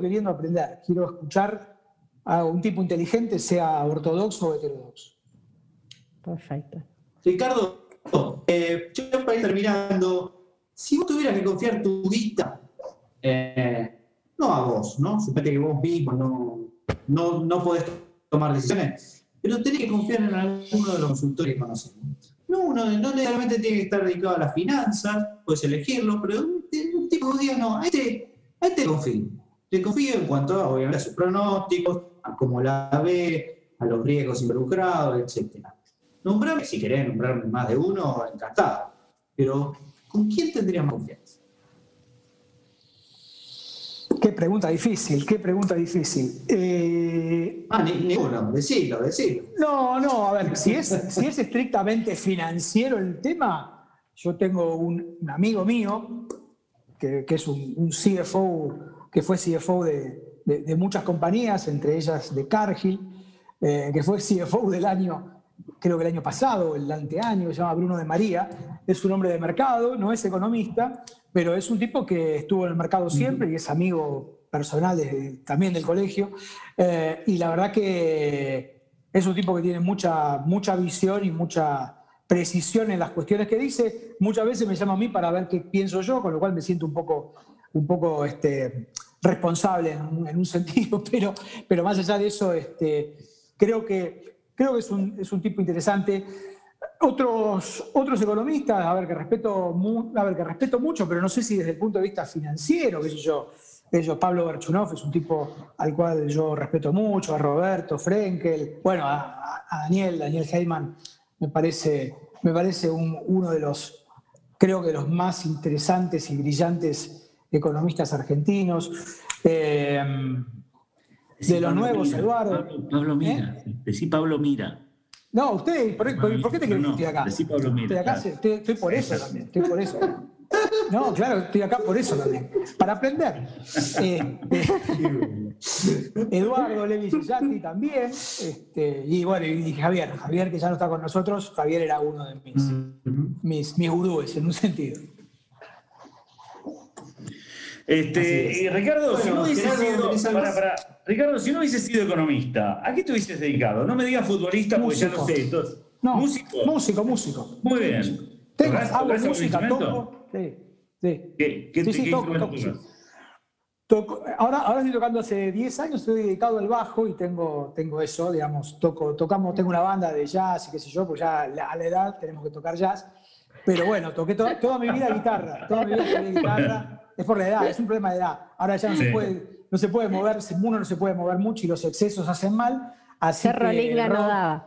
queriendo aprender, quiero escuchar a un tipo inteligente, sea ortodoxo o heterodoxo. Perfecto. Ricardo, eh, yo para ir terminando, si vos tuvieras que confiar tu vida, eh, no a vos, ¿no? Suponete que vos mismo no, no, no podés tomar decisiones, pero tenés que confiar en alguno de los consultores que conoces. No, uno no necesariamente tiene que estar dedicado a las finanzas, puedes elegirlo, pero un, tipo día no, a este, a este confío. Le confío en cuanto a, obviamente, a sus pronósticos, a cómo la ve, a los riesgos involucrados, etcétera. Nombrame, si querés nombrarme más de uno, encantado. Pero, ¿con quién tendrías más confianza? Qué pregunta difícil, qué pregunta difícil. Eh, Ah, ni, ninguno, decilo, decilo. No, no, a ver, si es, si es estrictamente financiero el tema, yo tengo un, un amigo mío que, que es un, un CFO, que fue CFO de, de- de muchas compañías, entre ellas de Cargill, eh, que fue CFO del año, creo que el año pasado, el anteaño, que se llama Bruno de María. Es un hombre de mercado, no es economista, pero es un tipo que estuvo en el mercado siempre y es amigo personal también del colegio. Eh, y la verdad que es un tipo que tiene mucha, mucha visión y mucha precisión en las cuestiones que dice. Muchas veces me llama a mí para ver qué pienso yo, con lo cual me siento un poco, un poco este, responsable en en un sentido, pero, pero más allá de eso, este, creo que, creo que es, un, es un tipo interesante. Otros, otros economistas, a ver, que respeto, a ver, que respeto mucho, pero no sé si desde el punto de vista financiero, qué yo, ellos, Pablo Berchunov es un tipo al cual yo respeto mucho, a Roberto, Frenkel, bueno, a Daniel, Daniel Heyman, me parece, me parece un- uno de los, creo que los más interesantes y brillantes economistas argentinos. Eh, de los Pablo nuevos, Mira, Eduardo. Pablo, Pablo Mira. Decí Pablo Mira. No, usted, ¿por, por- por qué te crees que No, estoy acá? decí Pablo Mira, Estoy acá, claro. estoy, estoy por eso también, estoy por eso. No, claro, estoy acá por eso también, para aprender. Eh, eh, Eduardo Levi Cesati también, este, y bueno, y Javier, Javier que ya no está con nosotros, Javier era uno de mis, mis, mis gurúes en un sentido. Este, y Ricardo, si Bueno, no hubiese sido. ¿tenés algo pará, más? pará. Ricardo, si no hubiese sido economista, ¿a qué te hubieses dedicado? No me digas futbolista porque ya lo Músico. sé. entonces- No, ¿Músico? músico, músico. Muy bien. Tengo, ¿Tocás- hago música, toco. Sí, sí. ¿Qué, qué, Sí, sí, qué toco, toco, sí. tocas? Toco- ahora, ahora estoy tocando hace 10 años, estoy dedicado al bajo y tengo, tengo eso, digamos, toco, tocamos, tengo una banda de jazz y qué sé yo, pues ya a la edad tenemos que tocar jazz. Pero bueno, toqué to- toda mi vida guitarra, toda mi vida guitarra. Es por la edad, es un problema de edad. Ahora ya no se puede, no se puede mover, uno no se puede mover mucho y los excesos hacen mal. Así Cerro que no rock- daba.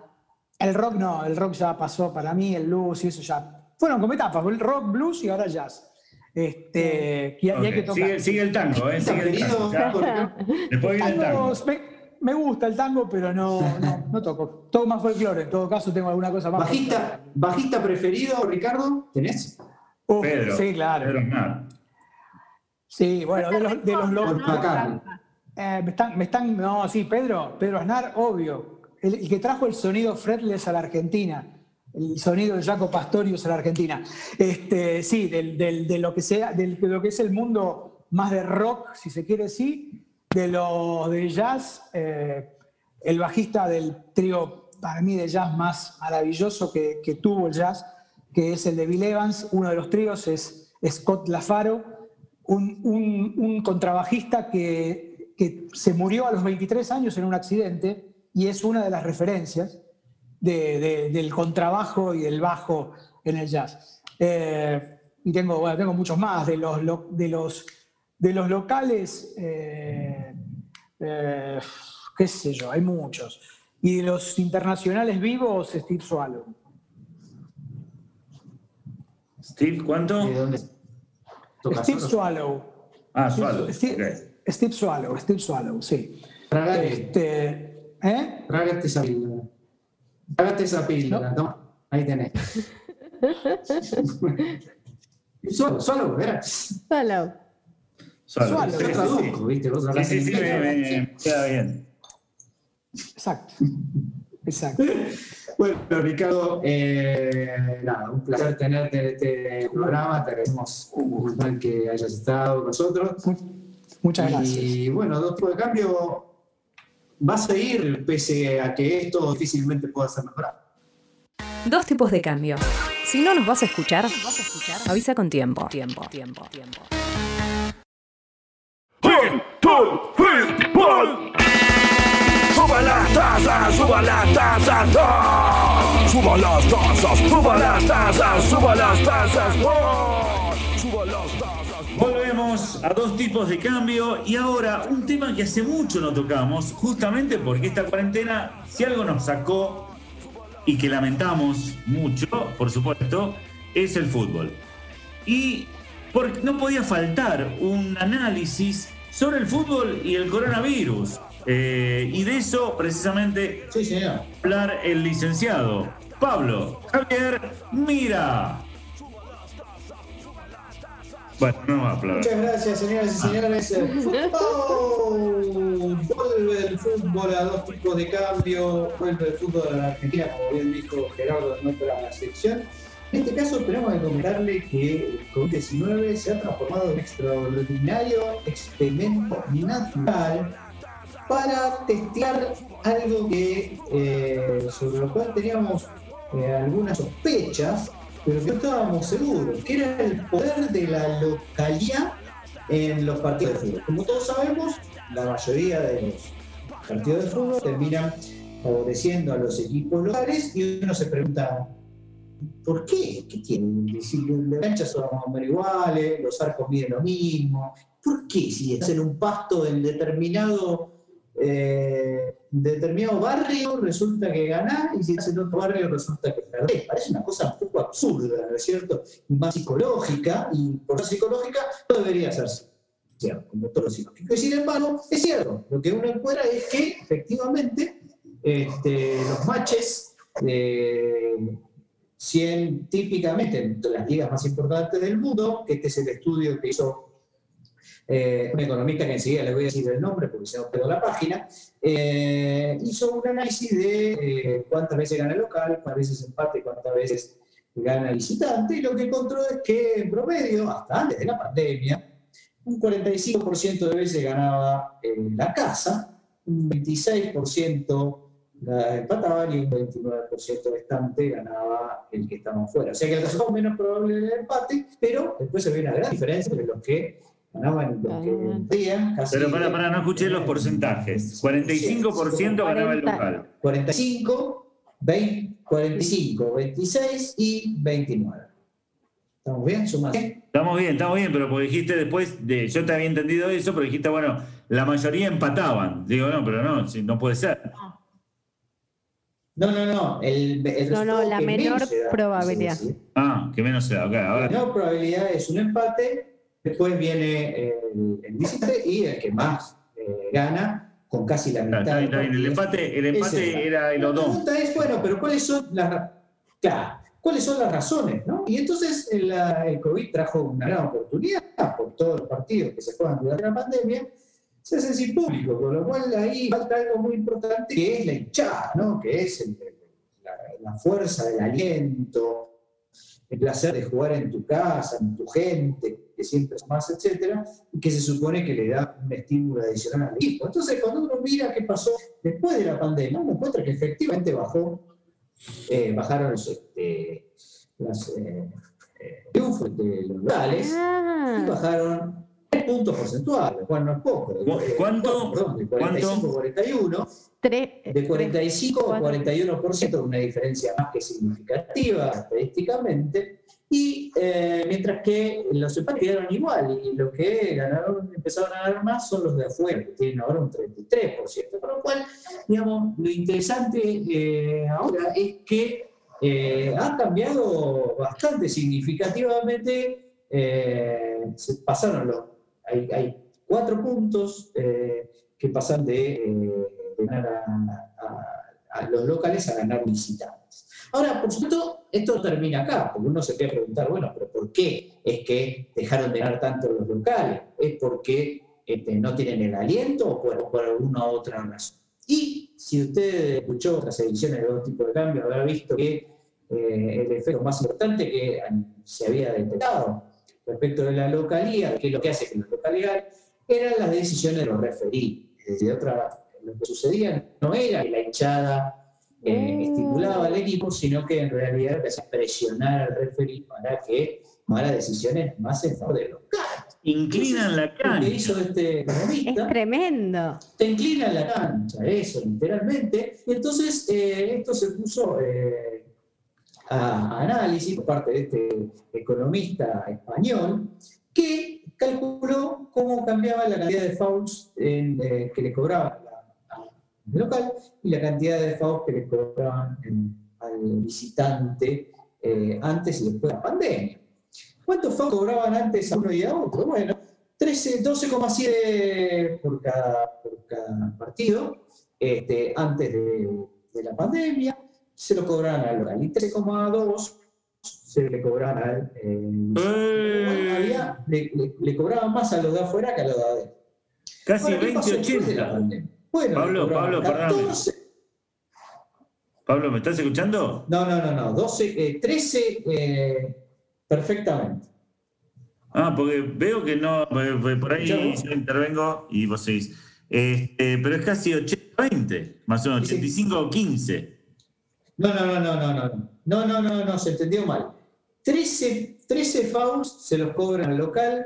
el rock no, el rock ya pasó para mí, el blues y eso ya. Fueron como etapas, el rock, blues y ahora jazz. Este, y, hay que tocar. Sigue, sigue el tango, ¿eh? Sigue el tango. Después viene el tango. Tango, me, me gusta el tango, pero no, no, no toco. Todo más folclore, en todo caso tengo alguna cosa más. bajista, bajista preferido, Ricardo, ¿tenés? Uf, Pedro. sí, claro. Pedro Aznar. Sí, bueno, de los, de los locos. Eh, me, están, me están. No, sí, Pedro, Pedro Aznar, obvio. El, el que trajo el sonido fretless a la Argentina. El sonido de Jaco Pastorius a la Argentina. Este, sí, del, del- de lo que sea, del- de lo que es el mundo más de rock, si se quiere sí, de lo de jazz, eh, el bajista del trío, para mí, de jazz más maravilloso que, que tuvo el jazz, que es el de Bill Evans, uno de los tríos es Scott Lafaro, un, un- un contrabajista que, que se murió a los 23 años en un accidente y es una de las referencias de- de- del contrabajo y del bajo en el jazz. Eh, y tengo, bueno, tengo muchos más de los, lo- de los, de los locales, eh, eh, qué sé yo, hay muchos. Y de los internacionales vivos, Steve Swallow. Steve, ¿cuánto? ¿De dónde? ¿Tocas Steve solo? Swallow. Ah, Swallow. Steve, Swallow, Steve Swallow, sí. Tragate, Este, ¿eh? trágate esa píldora. Trágate esa píldora, toma. Ahí tenés. solo, solo, ¿verdad? Solo. Swallow. Swallow. Yo sí, traduzco, ¿viste? Vos sí. hablás Sí, sí, en sí, inglés. me, me- me queda bien. Exacto. Exacto. Bueno, Ricardo, eh, nada, un placer tenerte en este programa. Te agradecemos un que hayas estado con nosotros. Muchas gracias. Y bueno, dos tipos de cambio va a seguir pese a que esto difícilmente pueda ser mejorado. Dos tipos de cambio. Si no nos vas a escuchar, avisa con tiempo. Tiempo, tiempo, tiempo. Suba las tasas, suba las tasas, ¡ah! suba las tasas, suba las tasas, suba ¡ah! suba las tasas. Volvemos a dos tipos de cambio y ahora un tema que hace mucho no tocamos, justamente porque esta cuarentena, si algo nos sacó y que lamentamos mucho, por supuesto, es el fútbol. Y porque no podía faltar un análisis sobre el fútbol y el coronavirus. Eh, y de eso precisamente Sí, señor. hablar el licenciado Pablo Javier Mira. Bueno, no va a hablar. Muchas gracias, señoras y señores. El fútbol. Vuelve el fútbol a dos tipos de cambio. Vuelve el fútbol a la Argentina, como bien dijo Gerardo en nuestra sección. En este caso, tenemos que comentarle que el COVID-19 se ha transformado en un extraordinario experimento natural para testear algo que, eh, sobre lo cual teníamos eh, algunas sospechas, pero que no estábamos seguros, que era el poder de la localidad en los partidos de fútbol. Como todos sabemos, la mayoría de los partidos de fútbol terminan favoreciendo a los equipos locales y uno se pregunta, ¿por qué? ¿Qué tienen? Si las canchas son más o iguales, los arcos miden lo mismo, ¿por qué si estás en un pasto en determinado eh, determinado barrio resulta que ganás y si estás en otro barrio resulta que perdés. Parece una cosa un poco absurda, ¿no es cierto? Más psicológica, y por ser psicológica no debería ser cierto, como todo lo psicológico. Y sin embargo, es cierto, lo que uno encuentra es que efectivamente este, los matches eh, 100 típicamente en las ligas más importantes del mundo, este es el estudio que hizo eh, un economista que enseguida le voy a decir el nombre porque se nos quedó la página, eh, hizo un análisis de eh, cuántas veces gana el local, cuántas veces empate, cuántas veces gana el visitante, y lo que encontró es que en promedio, hasta antes de la pandemia, un 45% de veces ganaba en la casa, un 26% la empataban y un 29% restante ganaba el que estaba fuera. O sea que el resultado menos probable era el empate, pero después se ve una gran diferencia entre los que casi- Pero para, para, no escuché los porcentajes. 45% ganaba el local. 45, 20, 45, 26 y 29. ¿Estamos bien? Sumando. Estamos bien, estamos bien, pero porque dijiste después, de, yo te había entendido eso, pero dijiste, bueno, la mayoría empataban. Digo, no, pero no, no puede ser. No, no, no. El, el No, no, la menor da, probabilidad. Ah, que menos se da. ok, La ahora. menor probabilidad es un empate, después viene el, el visitante y el que más eh, gana con casi la mitad. está bien. El empate, el Ese empate era el La odón. pregunta es, bueno, pero ¿cuáles son las, claro, ¿cuáles son las razones? ¿no? Y entonces el, la- el COVID trajo una gran oportunidad por todos los partidos que se juegan durante la pandemia, se hacen sin público, con lo cual ahí falta algo muy importante que es la hinchada, ¿no? que es el- la, la fuerza del aliento, el placer de jugar en tu casa, en tu gente, que siempre es más, etcétera, y que se supone que le da un estímulo adicional al equipo. Entonces, cuando uno mira qué pasó después de la pandemia, uno encuentra que efectivamente bajó, eh, bajaron los, este, las, eh, eh, triunfos de los locales y Ah, bajaron 3 puntos porcentuales, lo cual no es poco. de- ¿Cu- de- cuánto? Perdón, de 45 a 41, tres- de 45 a cuatro. 41%, una diferencia más que significativa estadísticamente, y eh, mientras que los empates quedaron igual, y los que ganaron, empezaron a ganar más son los de afuera, que tienen ahora un 33%, con lo cual, digamos, lo interesante eh, ahora es que eh, ha cambiado bastante significativamente, pasaron los, hay, cuatro puntos que pasan de, ganar a, a- los locales a ganar visitantes. Ahora, por supuesto, esto termina acá, porque uno se puede preguntar, bueno, pero ¿por qué es que dejaron de ganar tanto los locales? ¿Es porque este, no tienen el aliento o por, por alguna otra razón? Y si usted escuchó otras ediciones de dos tipos de cambio, habrá visto que eh, el efecto más importante que se había detectado respecto de la localidad, que es lo que hace que la localidad, eran las decisiones de los referidos. De otra, lo que sucedía no era la hinchada eh, estimulaba al equipo, sino que en realidad empezaba a presionar al referido para que tomara decisiones más en favor de los Inclinan la Lo que cancha. hizo este Es tremendo. te inclina la cancha, eso, literalmente. Y entonces eh, esto se puso eh, a análisis por parte de este economista español que calculó cómo cambiaba la cantidad de fouls en, eh, que le al local y la cantidad de fouls que le cobraban en- al visitante eh, antes y después de la pandemia. ¿Cuántos fouls cobraban antes a uno y a otro? Bueno, 13, 12,7 por cada, por cada partido este, antes de, de la pandemia, se lo cobraban al local. Y 13,2 se le cobraban al. eh, ¡Eh! había- le, le- le cobraban más a los de afuera que a los de adentro. Casi Ahora, ¿qué pasó después de la 20-80. Bueno, Pablo, Pablo, perdóname. 14, Pablo, ¿me estás escuchando? no, no, no, no, 12, eh, 13 eh, perfectamente. Ah, porque veo que no, por ahí yo intervengo y vos seguís. Este, pero es casi 80-20, más o menos, Sí, sí. 85-15. No, no, no, no, no, no. No, no, no, no, se entendió mal. 13, 13 fouls se los cobran al local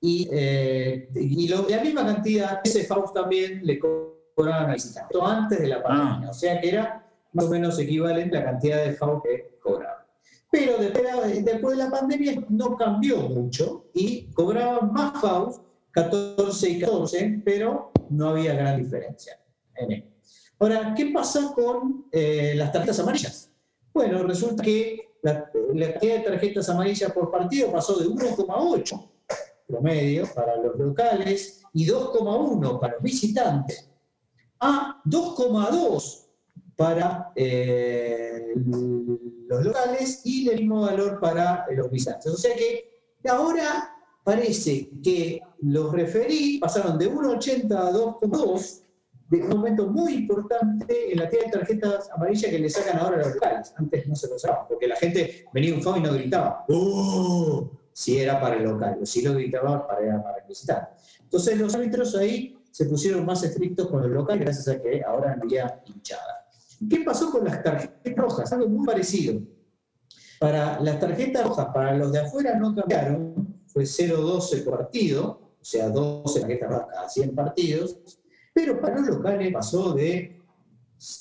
y, eh, y lo- la misma cantidad, 13 fouls también le cobraban al visitante. Esto antes de la pandemia, o sea que era más o menos equivalente a la cantidad de fouls que cobraban. Pero después, de- después de la pandemia no cambió mucho y cobraban más fouls, 14 y 14, pero no había gran diferencia en él. Ahora, ¿qué pasa con eh, las tarjetas amarillas? Bueno, resulta que la, la cantidad de tarjetas amarillas por partido pasó de 1,8 promedio para los locales y 2,1 para los visitantes a 2,2 para eh, los locales y el mismo valor para los visitantes. O sea que ahora parece que los referí pasaron de 1,80 a 2,2 de un momento muy importante en la tira de tarjetas amarillas que le sacan ahora a los locales. Antes no se lo sacaban, porque la gente venía un y no gritaba, ¡Oh! Si era para el local, o si lo gritaba para, era para el visitante. Entonces los árbitros ahí se pusieron más estrictos con el local gracias a que ahora no había hinchada. ¿Qué pasó con las tarjetas rojas? Algo muy parecido. Para las tarjetas rojas, para los de afuera no cambiaron, fue 0,12 por partido, o sea, 12 tarjetas rojas cada 100 partidos, pero para los locales pasó de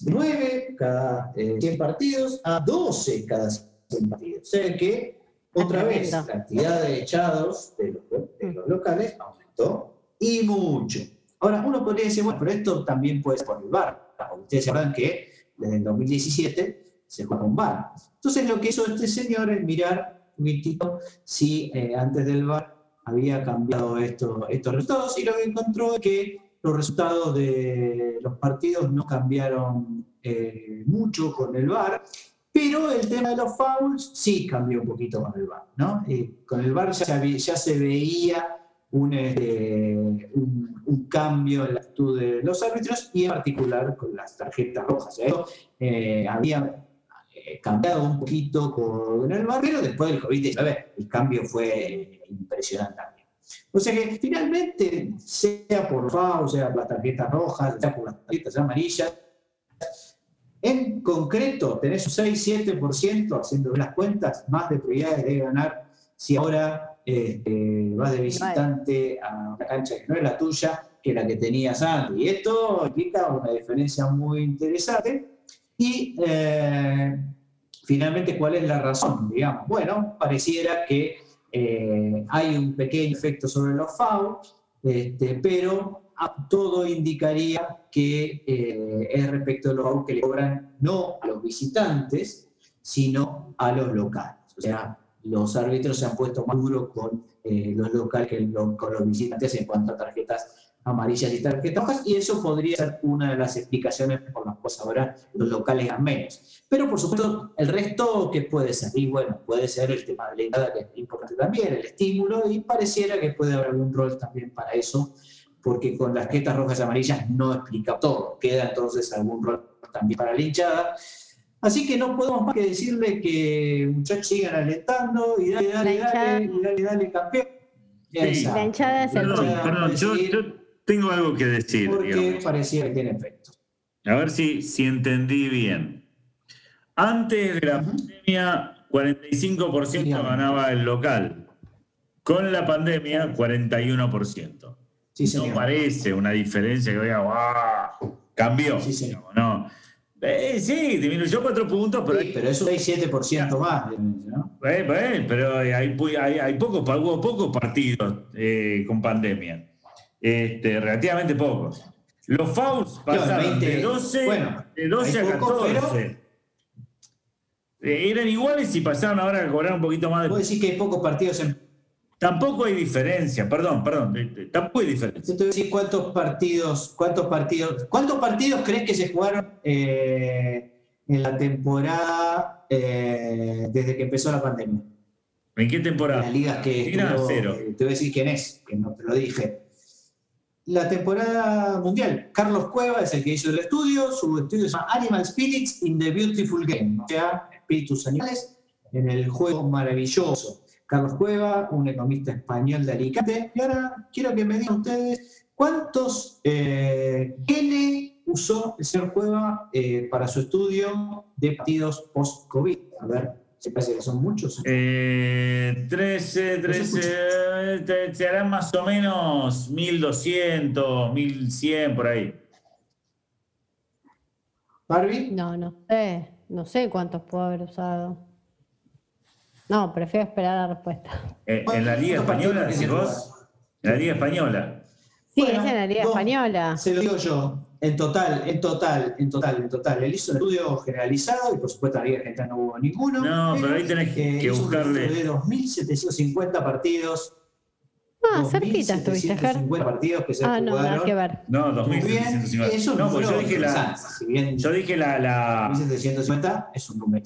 9 cada eh, 100 partidos a 12 cada 100 partidos. O sea que, otra vez, la cantidad de echados de los, de los locales aumentó y mucho. Ahora, uno podría decir, bueno, pero esto también puede ser por el VAR. Ustedes sabrán que desde el 2017 se juega con VAR. Entonces, lo que hizo este señor es mirar un poquitito si eh, antes del VAR había cambiado esto, estos resultados y lo que encontró es que los resultados de los partidos no cambiaron eh, mucho con el VAR, pero el tema de los fouls sí cambió un poquito con el VAR. ¿no? Eh, con el VAR ya, ya se veía un, este, un, un cambio en la actitud de los árbitros y en particular con las tarjetas rojas. Eh, había eh, cambiado un poquito con el VAR, pero después del COVID-19 el cambio fue impresionante también. O sea que finalmente, sea por FAO, sea por las tarjetas rojas, sea por las tarjetas amarillas, en concreto tenés un 6-7% haciendo las cuentas, más de prioridades de ganar si ahora este, vas de visitante a una cancha que no es la tuya, que la que tenías antes. Y esto implica una diferencia muy interesante. Y eh, finalmente, ¿cuál es la razón? Digamos, bueno, pareciera que eh, hay un pequeño efecto sobre los fouls, este, pero a- todo indicaría que eh, es respecto a los fouls que le cobran no a los visitantes, sino a los locales. O sea, los árbitros se han puesto más duros con eh, los locales que lo- con los visitantes en cuanto a tarjetas amarillas y tarjetas rojas, y eso podría ser una de las explicaciones por las cuales ahora los locales ganan menos. Pero por supuesto, el resto, ¿qué puede ser? Y bueno, puede ser el tema de la entrada, que es importante también, el estímulo, y pareciera que puede haber algún rol también para eso, porque con las quetas rojas y amarillas no explica todo. Queda entonces algún rol también para la hinchada. Así que no podemos más que decirle que muchachos sigan alentando y dale, dale, dale, y dale, dale, campeón. Exacto. La hinchada es el Perdón, hinchada perdón, yo, yo tengo algo que decir. Porque digamos. parecía que tiene efecto. A ver si, si entendí bien. Antes de la pandemia, 45% Dígame. ganaba el local. Con la pandemia, 41%. Sí, No parece una diferencia que diga, ¡guau! Cambió. Sí, no. Eh, sí, disminuyó 4 puntos, pero, Sí, pero es un 6-7% más. ¿no? eh, eh, pero hay, hay, hay pocos, hubo pocos partidos eh, con pandemia. Este, relativamente pocos. Los fouls pasaron 20, de 12, bueno, de 12 a hay pocos, 14. Eh, eran iguales y pasaron ahora a cobrar un poquito más de... decís que hay pocos partidos en. Tampoco hay diferencia, perdón, perdón, eh, eh, tampoco hay diferencia. Yo te voy a decir cuántos partidos, cuántos partidos, cuántos partidos crees que se jugaron eh, en la temporada eh, desde que empezó la pandemia. ¿En qué En temporada? las ligas que estuvo- cero. eh, te voy a decir quién es, que no te lo dije. La temporada mundial. Carlos Cueva es el que hizo el estudio. Su estudio se llama Animal Spirits in the Beautiful Game. O sea, espíritus animales en el juego maravilloso. Carlos Cueva, un economista español de Alicante. Y ahora quiero que me digan ustedes cuántos eh, N usó el señor Cueva eh, para su estudio de partidos post-COVID. A ver, se parece que son muchos. Eh, 13, 13, eh, te- serán más o menos 1200, 1100 por ahí. Barbie. No, no sé. No sé cuántos puedo haber usado. No, prefiero esperar la respuesta. Eh, ¿En la Liga ¿Cuántos Española, decís vos? En la Liga Española. Sí, Bueno, es en la Liga. Española. Se lo digo yo, en total, en total, en total, en total. Él hizo un estudio generalizado y por supuesto en la Liga Argentina no hubo ninguno. No, pero ahí tenés que- que hizo un buscarle. estudio de 2.750 partidos. Ah, cerquita estuviste, Ger. 2.750 partidos que se Ah, no, nada que ver. No, Muy bien, 2750. es un No, pues yo dije la. Si bien Yo dije la, la. 2.750 es un número.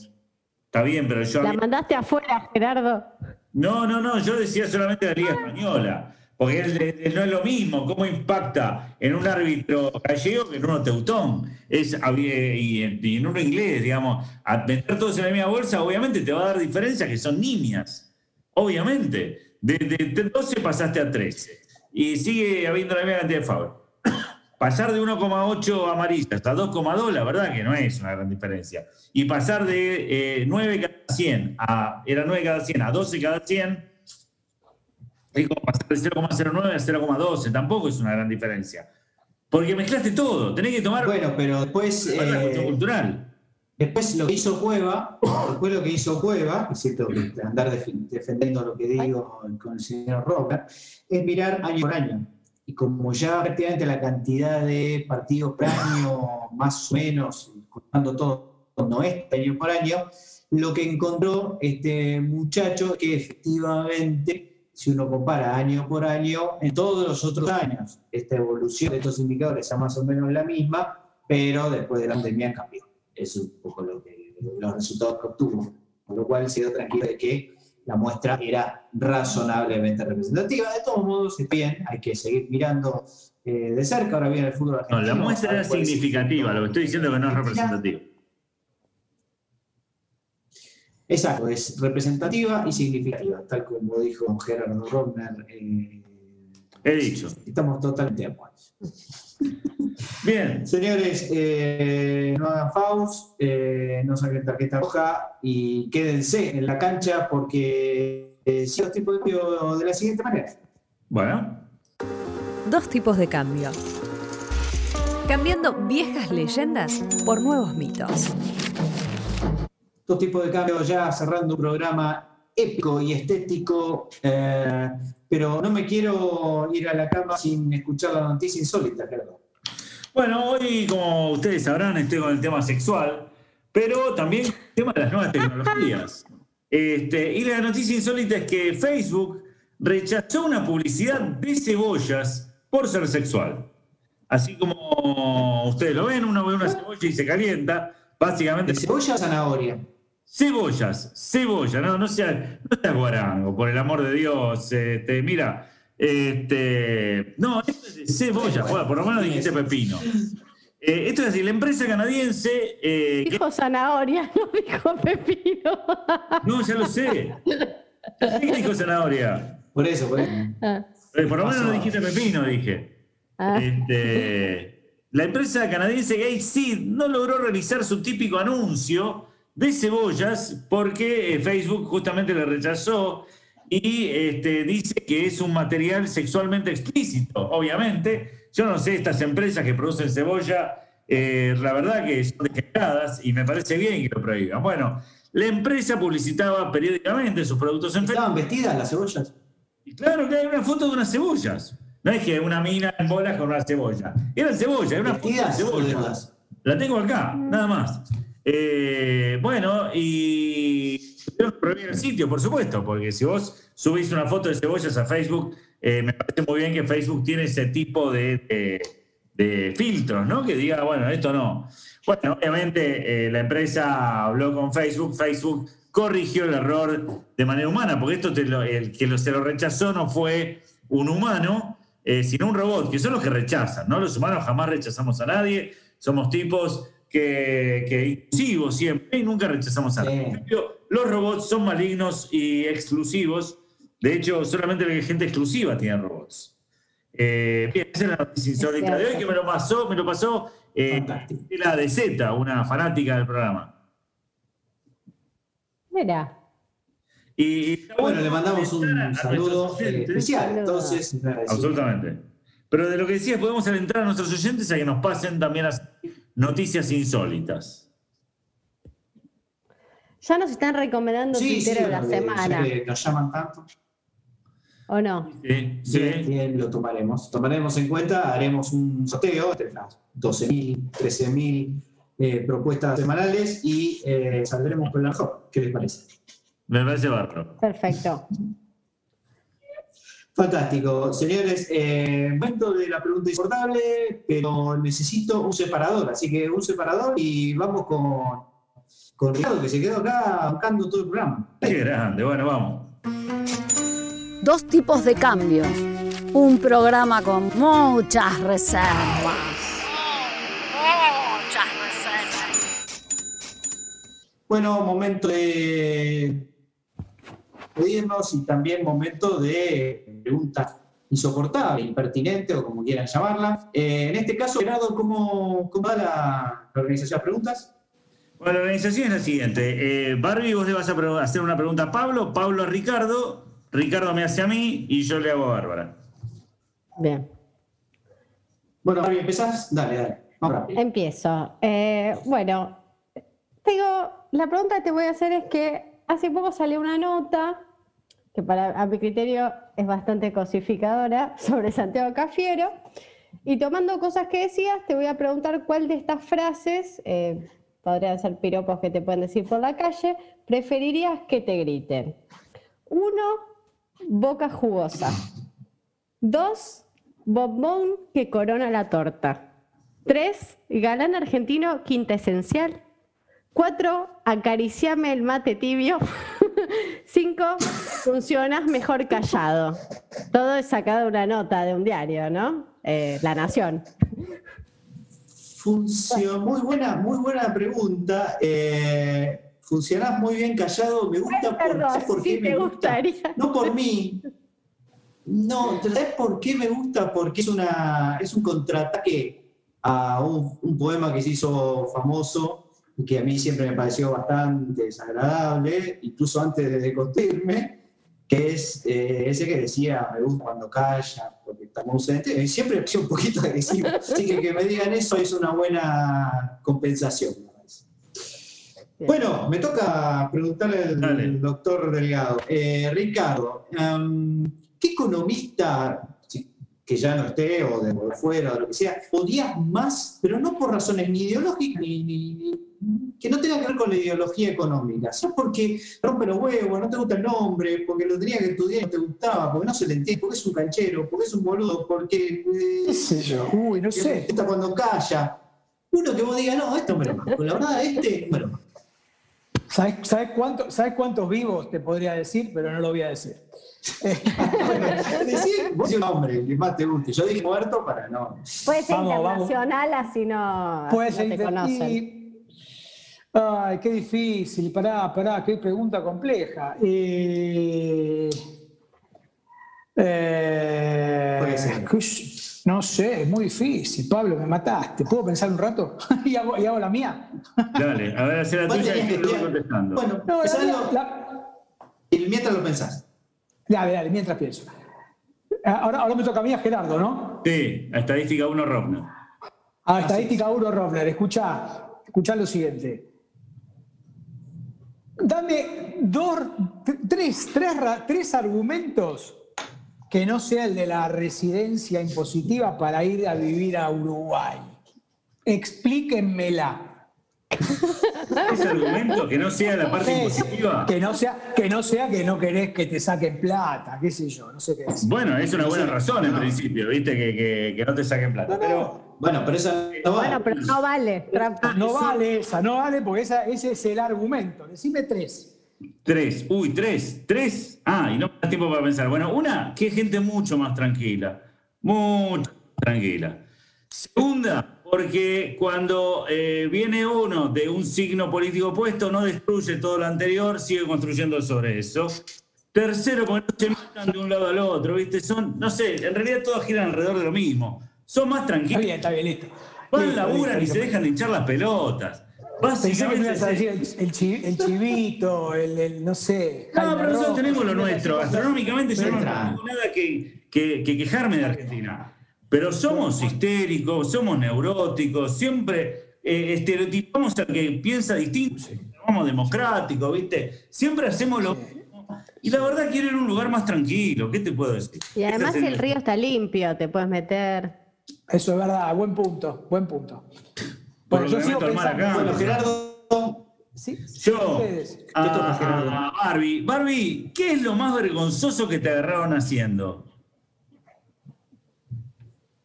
Está bien, pero yo. La había- mandaste afuera, Gerardo. No, no, no, yo decía solamente la Liga Española. Porque no es lo mismo cómo impacta en un árbitro gallego que en uno teutón. Es, había- y, en, y en uno inglés, digamos. A meter todos en la misma bolsa, obviamente te va a dar diferencias que son nimias. Obviamente. De, de- de 12 pasaste a 13. Y sigue habiendo la misma cantidad de fouls. Pasar de 1,8 amarillas hasta 2,2, la verdad que no es una gran diferencia. Y pasar de eh, 9 cada 100 a, era 9 cada 100 a 12 cada 100, es como pasar de 0,09 a 0,12, tampoco es una gran diferencia. Porque mezclaste todo, tenés que tomar Bueno, pero después, es eh, cultural. después lo que hizo Cueva, después lo que hizo Cueva, siento que andar defendiendo lo que digo con el señor Robert, es mirar año por año. Y como ya prácticamente la cantidad de partidos por año, más o menos, contando todo, no es año por año, lo que encontró este muchacho es que efectivamente, si uno compara año por año, en todos los otros años, esta evolución de estos indicadores es más o menos la misma, pero después de la pandemia cambió. Es un poco lo que, los resultados que obtuvo. Con lo cual se tranquilo de que la muestra era razonablemente representativa. De todos modos, está bien, hay que seguir mirando eh, de cerca. Ahora viene el fútbol No, argentino. la muestra era es significativa, lo que estoy diciendo es que no es representativa. Exacto, es representativa y significativa, tal como dijo Gerardo Romner. eh, He dicho. Estamos totalmente de acuerdo. Bien, Señores, eh, no hagan fouls, eh, no saquen tarjeta roja y quédense en la cancha porque eh, si los tipos de cambio de la siguiente manera. bueno. Dos tipos de cambio. Cambiando viejas leyendas por nuevos mitos. Dos tipos de cambio ya cerrando un programa épico y estético, eh, pero no me quiero ir a la cama sin escuchar la noticia insólita, Gerardo. Bueno, hoy, como ustedes sabrán, estoy con el tema sexual, pero también el tema de las nuevas tecnologías. Este, y la noticia insólita es que Facebook rechazó una publicidad de cebollas por ser sexual. Así como ustedes lo ven, uno ve una cebolla y se calienta, básicamente. ¿De cebolla o zanahoria? Cebollas, cebolla, no, no seas no seas guarango, por el amor de Dios. Este, mira, Este, no, esto es de cebolla, bueno, por lo menos dijiste pepino. Eh, esto es así, la empresa canadiense... eh, que- Dijo zanahoria, no dijo pepino. no, ya lo sé. Ya sé que dijo zanahoria. Por eso, por eso. Ah, Eh, por lo menos no dijiste pepino, dije. ah. Este, la empresa canadiense Gate Seed no logró realizar su típico anuncio de cebollas porque eh, Facebook justamente le rechazó y este, dice que es un material sexualmente explícito. Obviamente, yo no sé, estas empresas que producen cebolla, eh, la verdad que son degeneradas y me parece bien que lo prohíban. Bueno, la empresa publicitaba periódicamente sus productos en Facebook. ¿Estaban vestidas las cebollas? Y claro que hay una foto de unas cebollas. No es que una mina en bolas con una cebolla. Eran cebollas, era una foto de ¿Vestidas o cebolla. desnudas? La tengo acá, nada más. Eh, bueno, y tuvieron que el sitio, por supuesto, porque si vos subís una foto de cebollas a Facebook, eh, me parece muy bien que Facebook tiene ese tipo de, de- filtros, ¿no? Que diga, bueno, esto no. Bueno, obviamente eh, la empresa habló con Facebook, Facebook corrigió el error de manera humana, porque esto lo- el que lo- se lo rechazó no fue un humano, sino un robot, que son los que rechazan, ¿no? Los humanos jamás rechazamos a nadie, somos tipos que, que inclusivos siempre y nunca rechazamos a Sí. nadie. En cambio, Los robots son malignos y exclusivos. De hecho, solamente la gente exclusiva tiene robots. Eh, bien, esa es la noticia insólita de hoy que me lo pasó, me lo pasó eh, la de Z, una fanática del programa. Mira, Y, Bueno, le mandamos a un saludo eh, especial. Entonces. Absolutamente. Pero de lo que decías, podemos alentar a nuestros oyentes a que nos pasen también las noticias insólitas. ya nos están recomendando Sí, sí, de la porque ya semana, que nos llaman tanto. ¿o no? Sí, sí. Bien, bien, lo tomaremos. Tomaremos en cuenta, haremos un sorteo entre las 12.000, 13.000 eh, propuestas semanales y eh, saldremos con la mejor. ¿Qué les parece? Me parece bárbaro. Perfecto. Fantástico. Señores, eh, momento de la pregunta insoportable, pero necesito un separador. Así que un separador y vamos con, con Ricardo, que se quedó acá buscando todo el programa. Qué grande. Bueno, vamos. Dos tipos de cambios. Un programa con muchas reservas. Muchas reservas. Bueno, momento de pedirnos y también momento de pregunta insoportable, impertinente o como quieran llamarla. Eh, en este caso, Gerardo, ¿cómo, cómo va la, la organización de preguntas? Bueno, la organización es la siguiente. Eh, Barbie, vos le vas a hacer una pregunta a Pablo, Pablo a Ricardo, Ricardo me hace a mí y yo le hago a Bárbara. Bien. Bueno, Barbie, ¿empezás? Dale, dale. Vamos. Empiezo. Eh, bueno, tengo, la pregunta que te voy a hacer es que hace poco salió una nota que para a mi criterio es bastante cosificadora sobre Santiago Cafiero y tomando cosas que decías te voy a preguntar cuál de estas frases, eh, podrían ser piropos que te pueden decir por la calle, preferirías que te griten. Uno, boca jugosa. Dos, bombón que corona la torta. Tres, galán argentino quinta esencial. Cuatro, acariciame el mate tibio. Cinco, funcionas mejor callado. Todo es sacado una nota de un diario, ¿no? Eh, la Nación. Funcio- muy buena, muy buena pregunta. Eh, funcionás muy bien callado. Me gusta por, Perdón, ¿sabes por qué me gusta? No por mí. No, ¿sabes por qué me gusta? Porque es, una, es un contraataque a un, un poema que se hizo famoso que a mí siempre me pareció bastante desagradable, incluso antes de deconstruirme, que es eh, ese que decía, me gusta cuando calla, porque está muy ausente, y siempre me pareció un poquito agresivo. Así que que me digan eso es una buena compensación. Bien. Bueno, me toca preguntarle al Dale. doctor Delgado. Eh, Ricardo, em, ¿qué economista, que ya no esté o de, o de fuera o lo que sea, odias más, pero no por razones ni ideológicas ni, ni- ni- que no tengan que ver con la ideología económica, sino porque rompe los huevos, no te gusta el nombre, porque lo tenía que estudiar y no te gustaba, porque no se le entiende, porque es un canchero, porque es un boludo, porque eh, ¿Qué sé yo? Uy, no sé. cuando calla. Uno que vos digas, no, este hombre, la verdad, este, bueno, ¿Sabes, sabes cuánto, ¿Sabes cuántos vivos te podría decir? Pero no lo voy a decir. Decir, vos un hombre, el que más te guste. Yo dije muerto para no. Puede ser Vamos, vamos. internacional, así no, Puede no ser te inter- conocen. y- Ay, qué difícil. Pará, pará, qué pregunta compleja. Eh, eh, no sé, es muy difícil. Pablo, me mataste. ¿Puedo pensar un rato? y, hago, y hago la mía. Dale, a ver, hacer la tuya y contestando. Bueno, No, la la- y mientras lo pensás. dale, dale, mientras pienso. Ah, Ahora, ahora me toca a mí, a Gerardo, ¿no? Sí, a estadística 1 Rovner. A estadística 1, Rovner, escucha, escucha lo siguiente. Dame dos, tres, tres, tres argumentos que no sea el de la residencia impositiva para ir a vivir a Uruguay. Explíquenmela. Ese argumento que no sea la parte impositiva. que no sea que no sea que no querés que te saquen plata, qué sé yo, no sé qué decir. Bueno, es una buena razón en principio, ¿viste? Que, que- que no te saquen plata. Pero Bueno, pero eso no va. Bueno, pero no vale, trampa. No vale esa, no vale porque esa- ese es el argumento. Decime tres. tres, uy, tres, tres. Ah, y no me da tiempo para pensar. Bueno, una, que gente mucho más tranquila. Mucho más tranquila. Segunda, porque cuando eh, viene uno de un signo político opuesto, no destruye todo lo anterior, sigue construyendo sobre eso. Tercero, porque no se matan de un lado al otro, ¿viste? Son, no sé, en realidad todos giran alrededor de lo mismo. Son más Está tranquilos. bien, está bien, listo. Van, Listo, laburan y listo, se dejan de hinchar las pelotas. Pensé que me Básicamente. ibas a decir el, el chi- el chivito, el, el, no sé. No, Jaime pero nosotros tenemos lo nuestro. Gastronómicamente yo no tengo nada que, que- que quejarme de Argentina. Pero somos histéricos, somos neuróticos, siempre eh, estereotipamos al que piensa distinto, somos democráticos, ¿viste? Siempre hacemos lo mismo. Y la verdad quiero ir a un lugar más tranquilo, ¿qué te puedo decir? Y además es el río está limpio, te puedes meter. Eso es verdad, buen punto, buen punto. Bueno, yo sigo pensando. acá. Bueno, Gerardo, Sí, Yo, a, Gerardo. a Barbie. Barbie, ¿qué es lo más vergonzoso que te agarraron haciendo?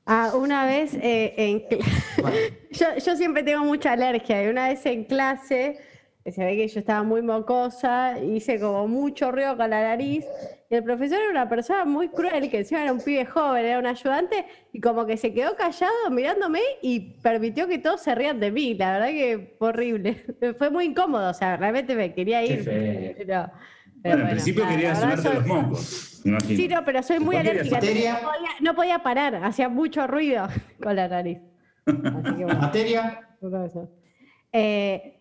Ah, una vez eh, en yo, yo siempre tengo mucha alergia y una vez en clase se ve que yo estaba muy mocosa, hice como mucho ruido con la nariz y el profesor era una persona muy cruel que encima era un pibe joven, era un ayudante y como que se quedó callado mirándome y permitió que todos se rían de mí, la verdad que fue horrible, fue muy incómodo, o sea, realmente me quería ir, pero, pero Bueno, en bueno, principio verdad llevarte soy- los mocos, imagino. Sí, no, pero soy muy ¿Vos querías alérgica. No podía, no podía parar, hacía mucho ruido con la nariz. Así que bueno, materia. Eh,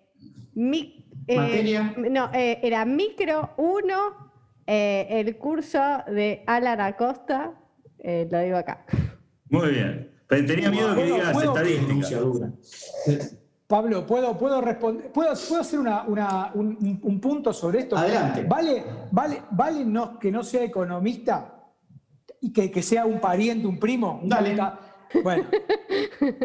mi- eh, Materia. No, eh, era micro 1, el curso de Alan Acosta, eh, lo digo acá. Muy bien. Pero tenía miedo que ¿Puedo- digas puedo- estadística. denuncia dura. Pablo, ¿puedo, puedo responder? ¿Puedo, puedo hacer una- una- un, un- un punto sobre esto? Adelante. ¿Vale, vale, vale no, que no sea economista y que, que sea un pariente, un primo? Un Dale. Bueno,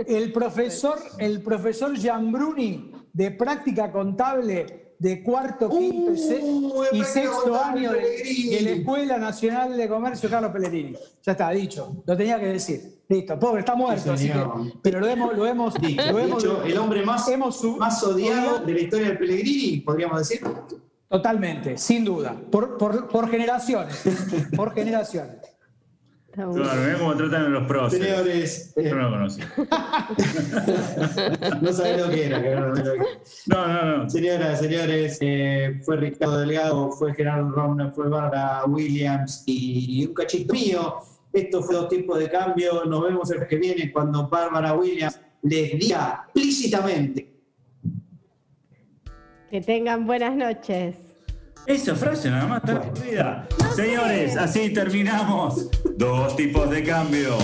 el profesor, el profesor Gianbruni de práctica contable de cuarto, quinto se- Uh, de y sexto año de, la Escuela Nacional de Comercio Carlos Pellegrini. Ya está, dicho. Lo tenía que decir. Listo, pobre, está muerto, así señor. que, pero lo hemos, lo hemos, Dicho, lo hemos- dicho, el hombre más, hemos su- más odiado de la historia del Pellegrini, podríamos decir. Totalmente, sin duda. Por, por- por generaciones. Por generaciones. Está Claro, mirá cómo tratan a los próceres. Señores, eh, Yo no lo conocí. no sabés lo que era. que no, no, no. No, no, no. Señoras, señores, eh, fue Ricardo Delgado, fue Gerardo Romner, fue Bárbara Williams y un cachito mío. Esto fue dos tipos de cambio. Nos vemos el que viene cuando Bárbara Williams les diga explícitamente Que tengan buenas noches. Esa frase nada más está aburrida. Señores, así terminamos. Dos tipos de cambio.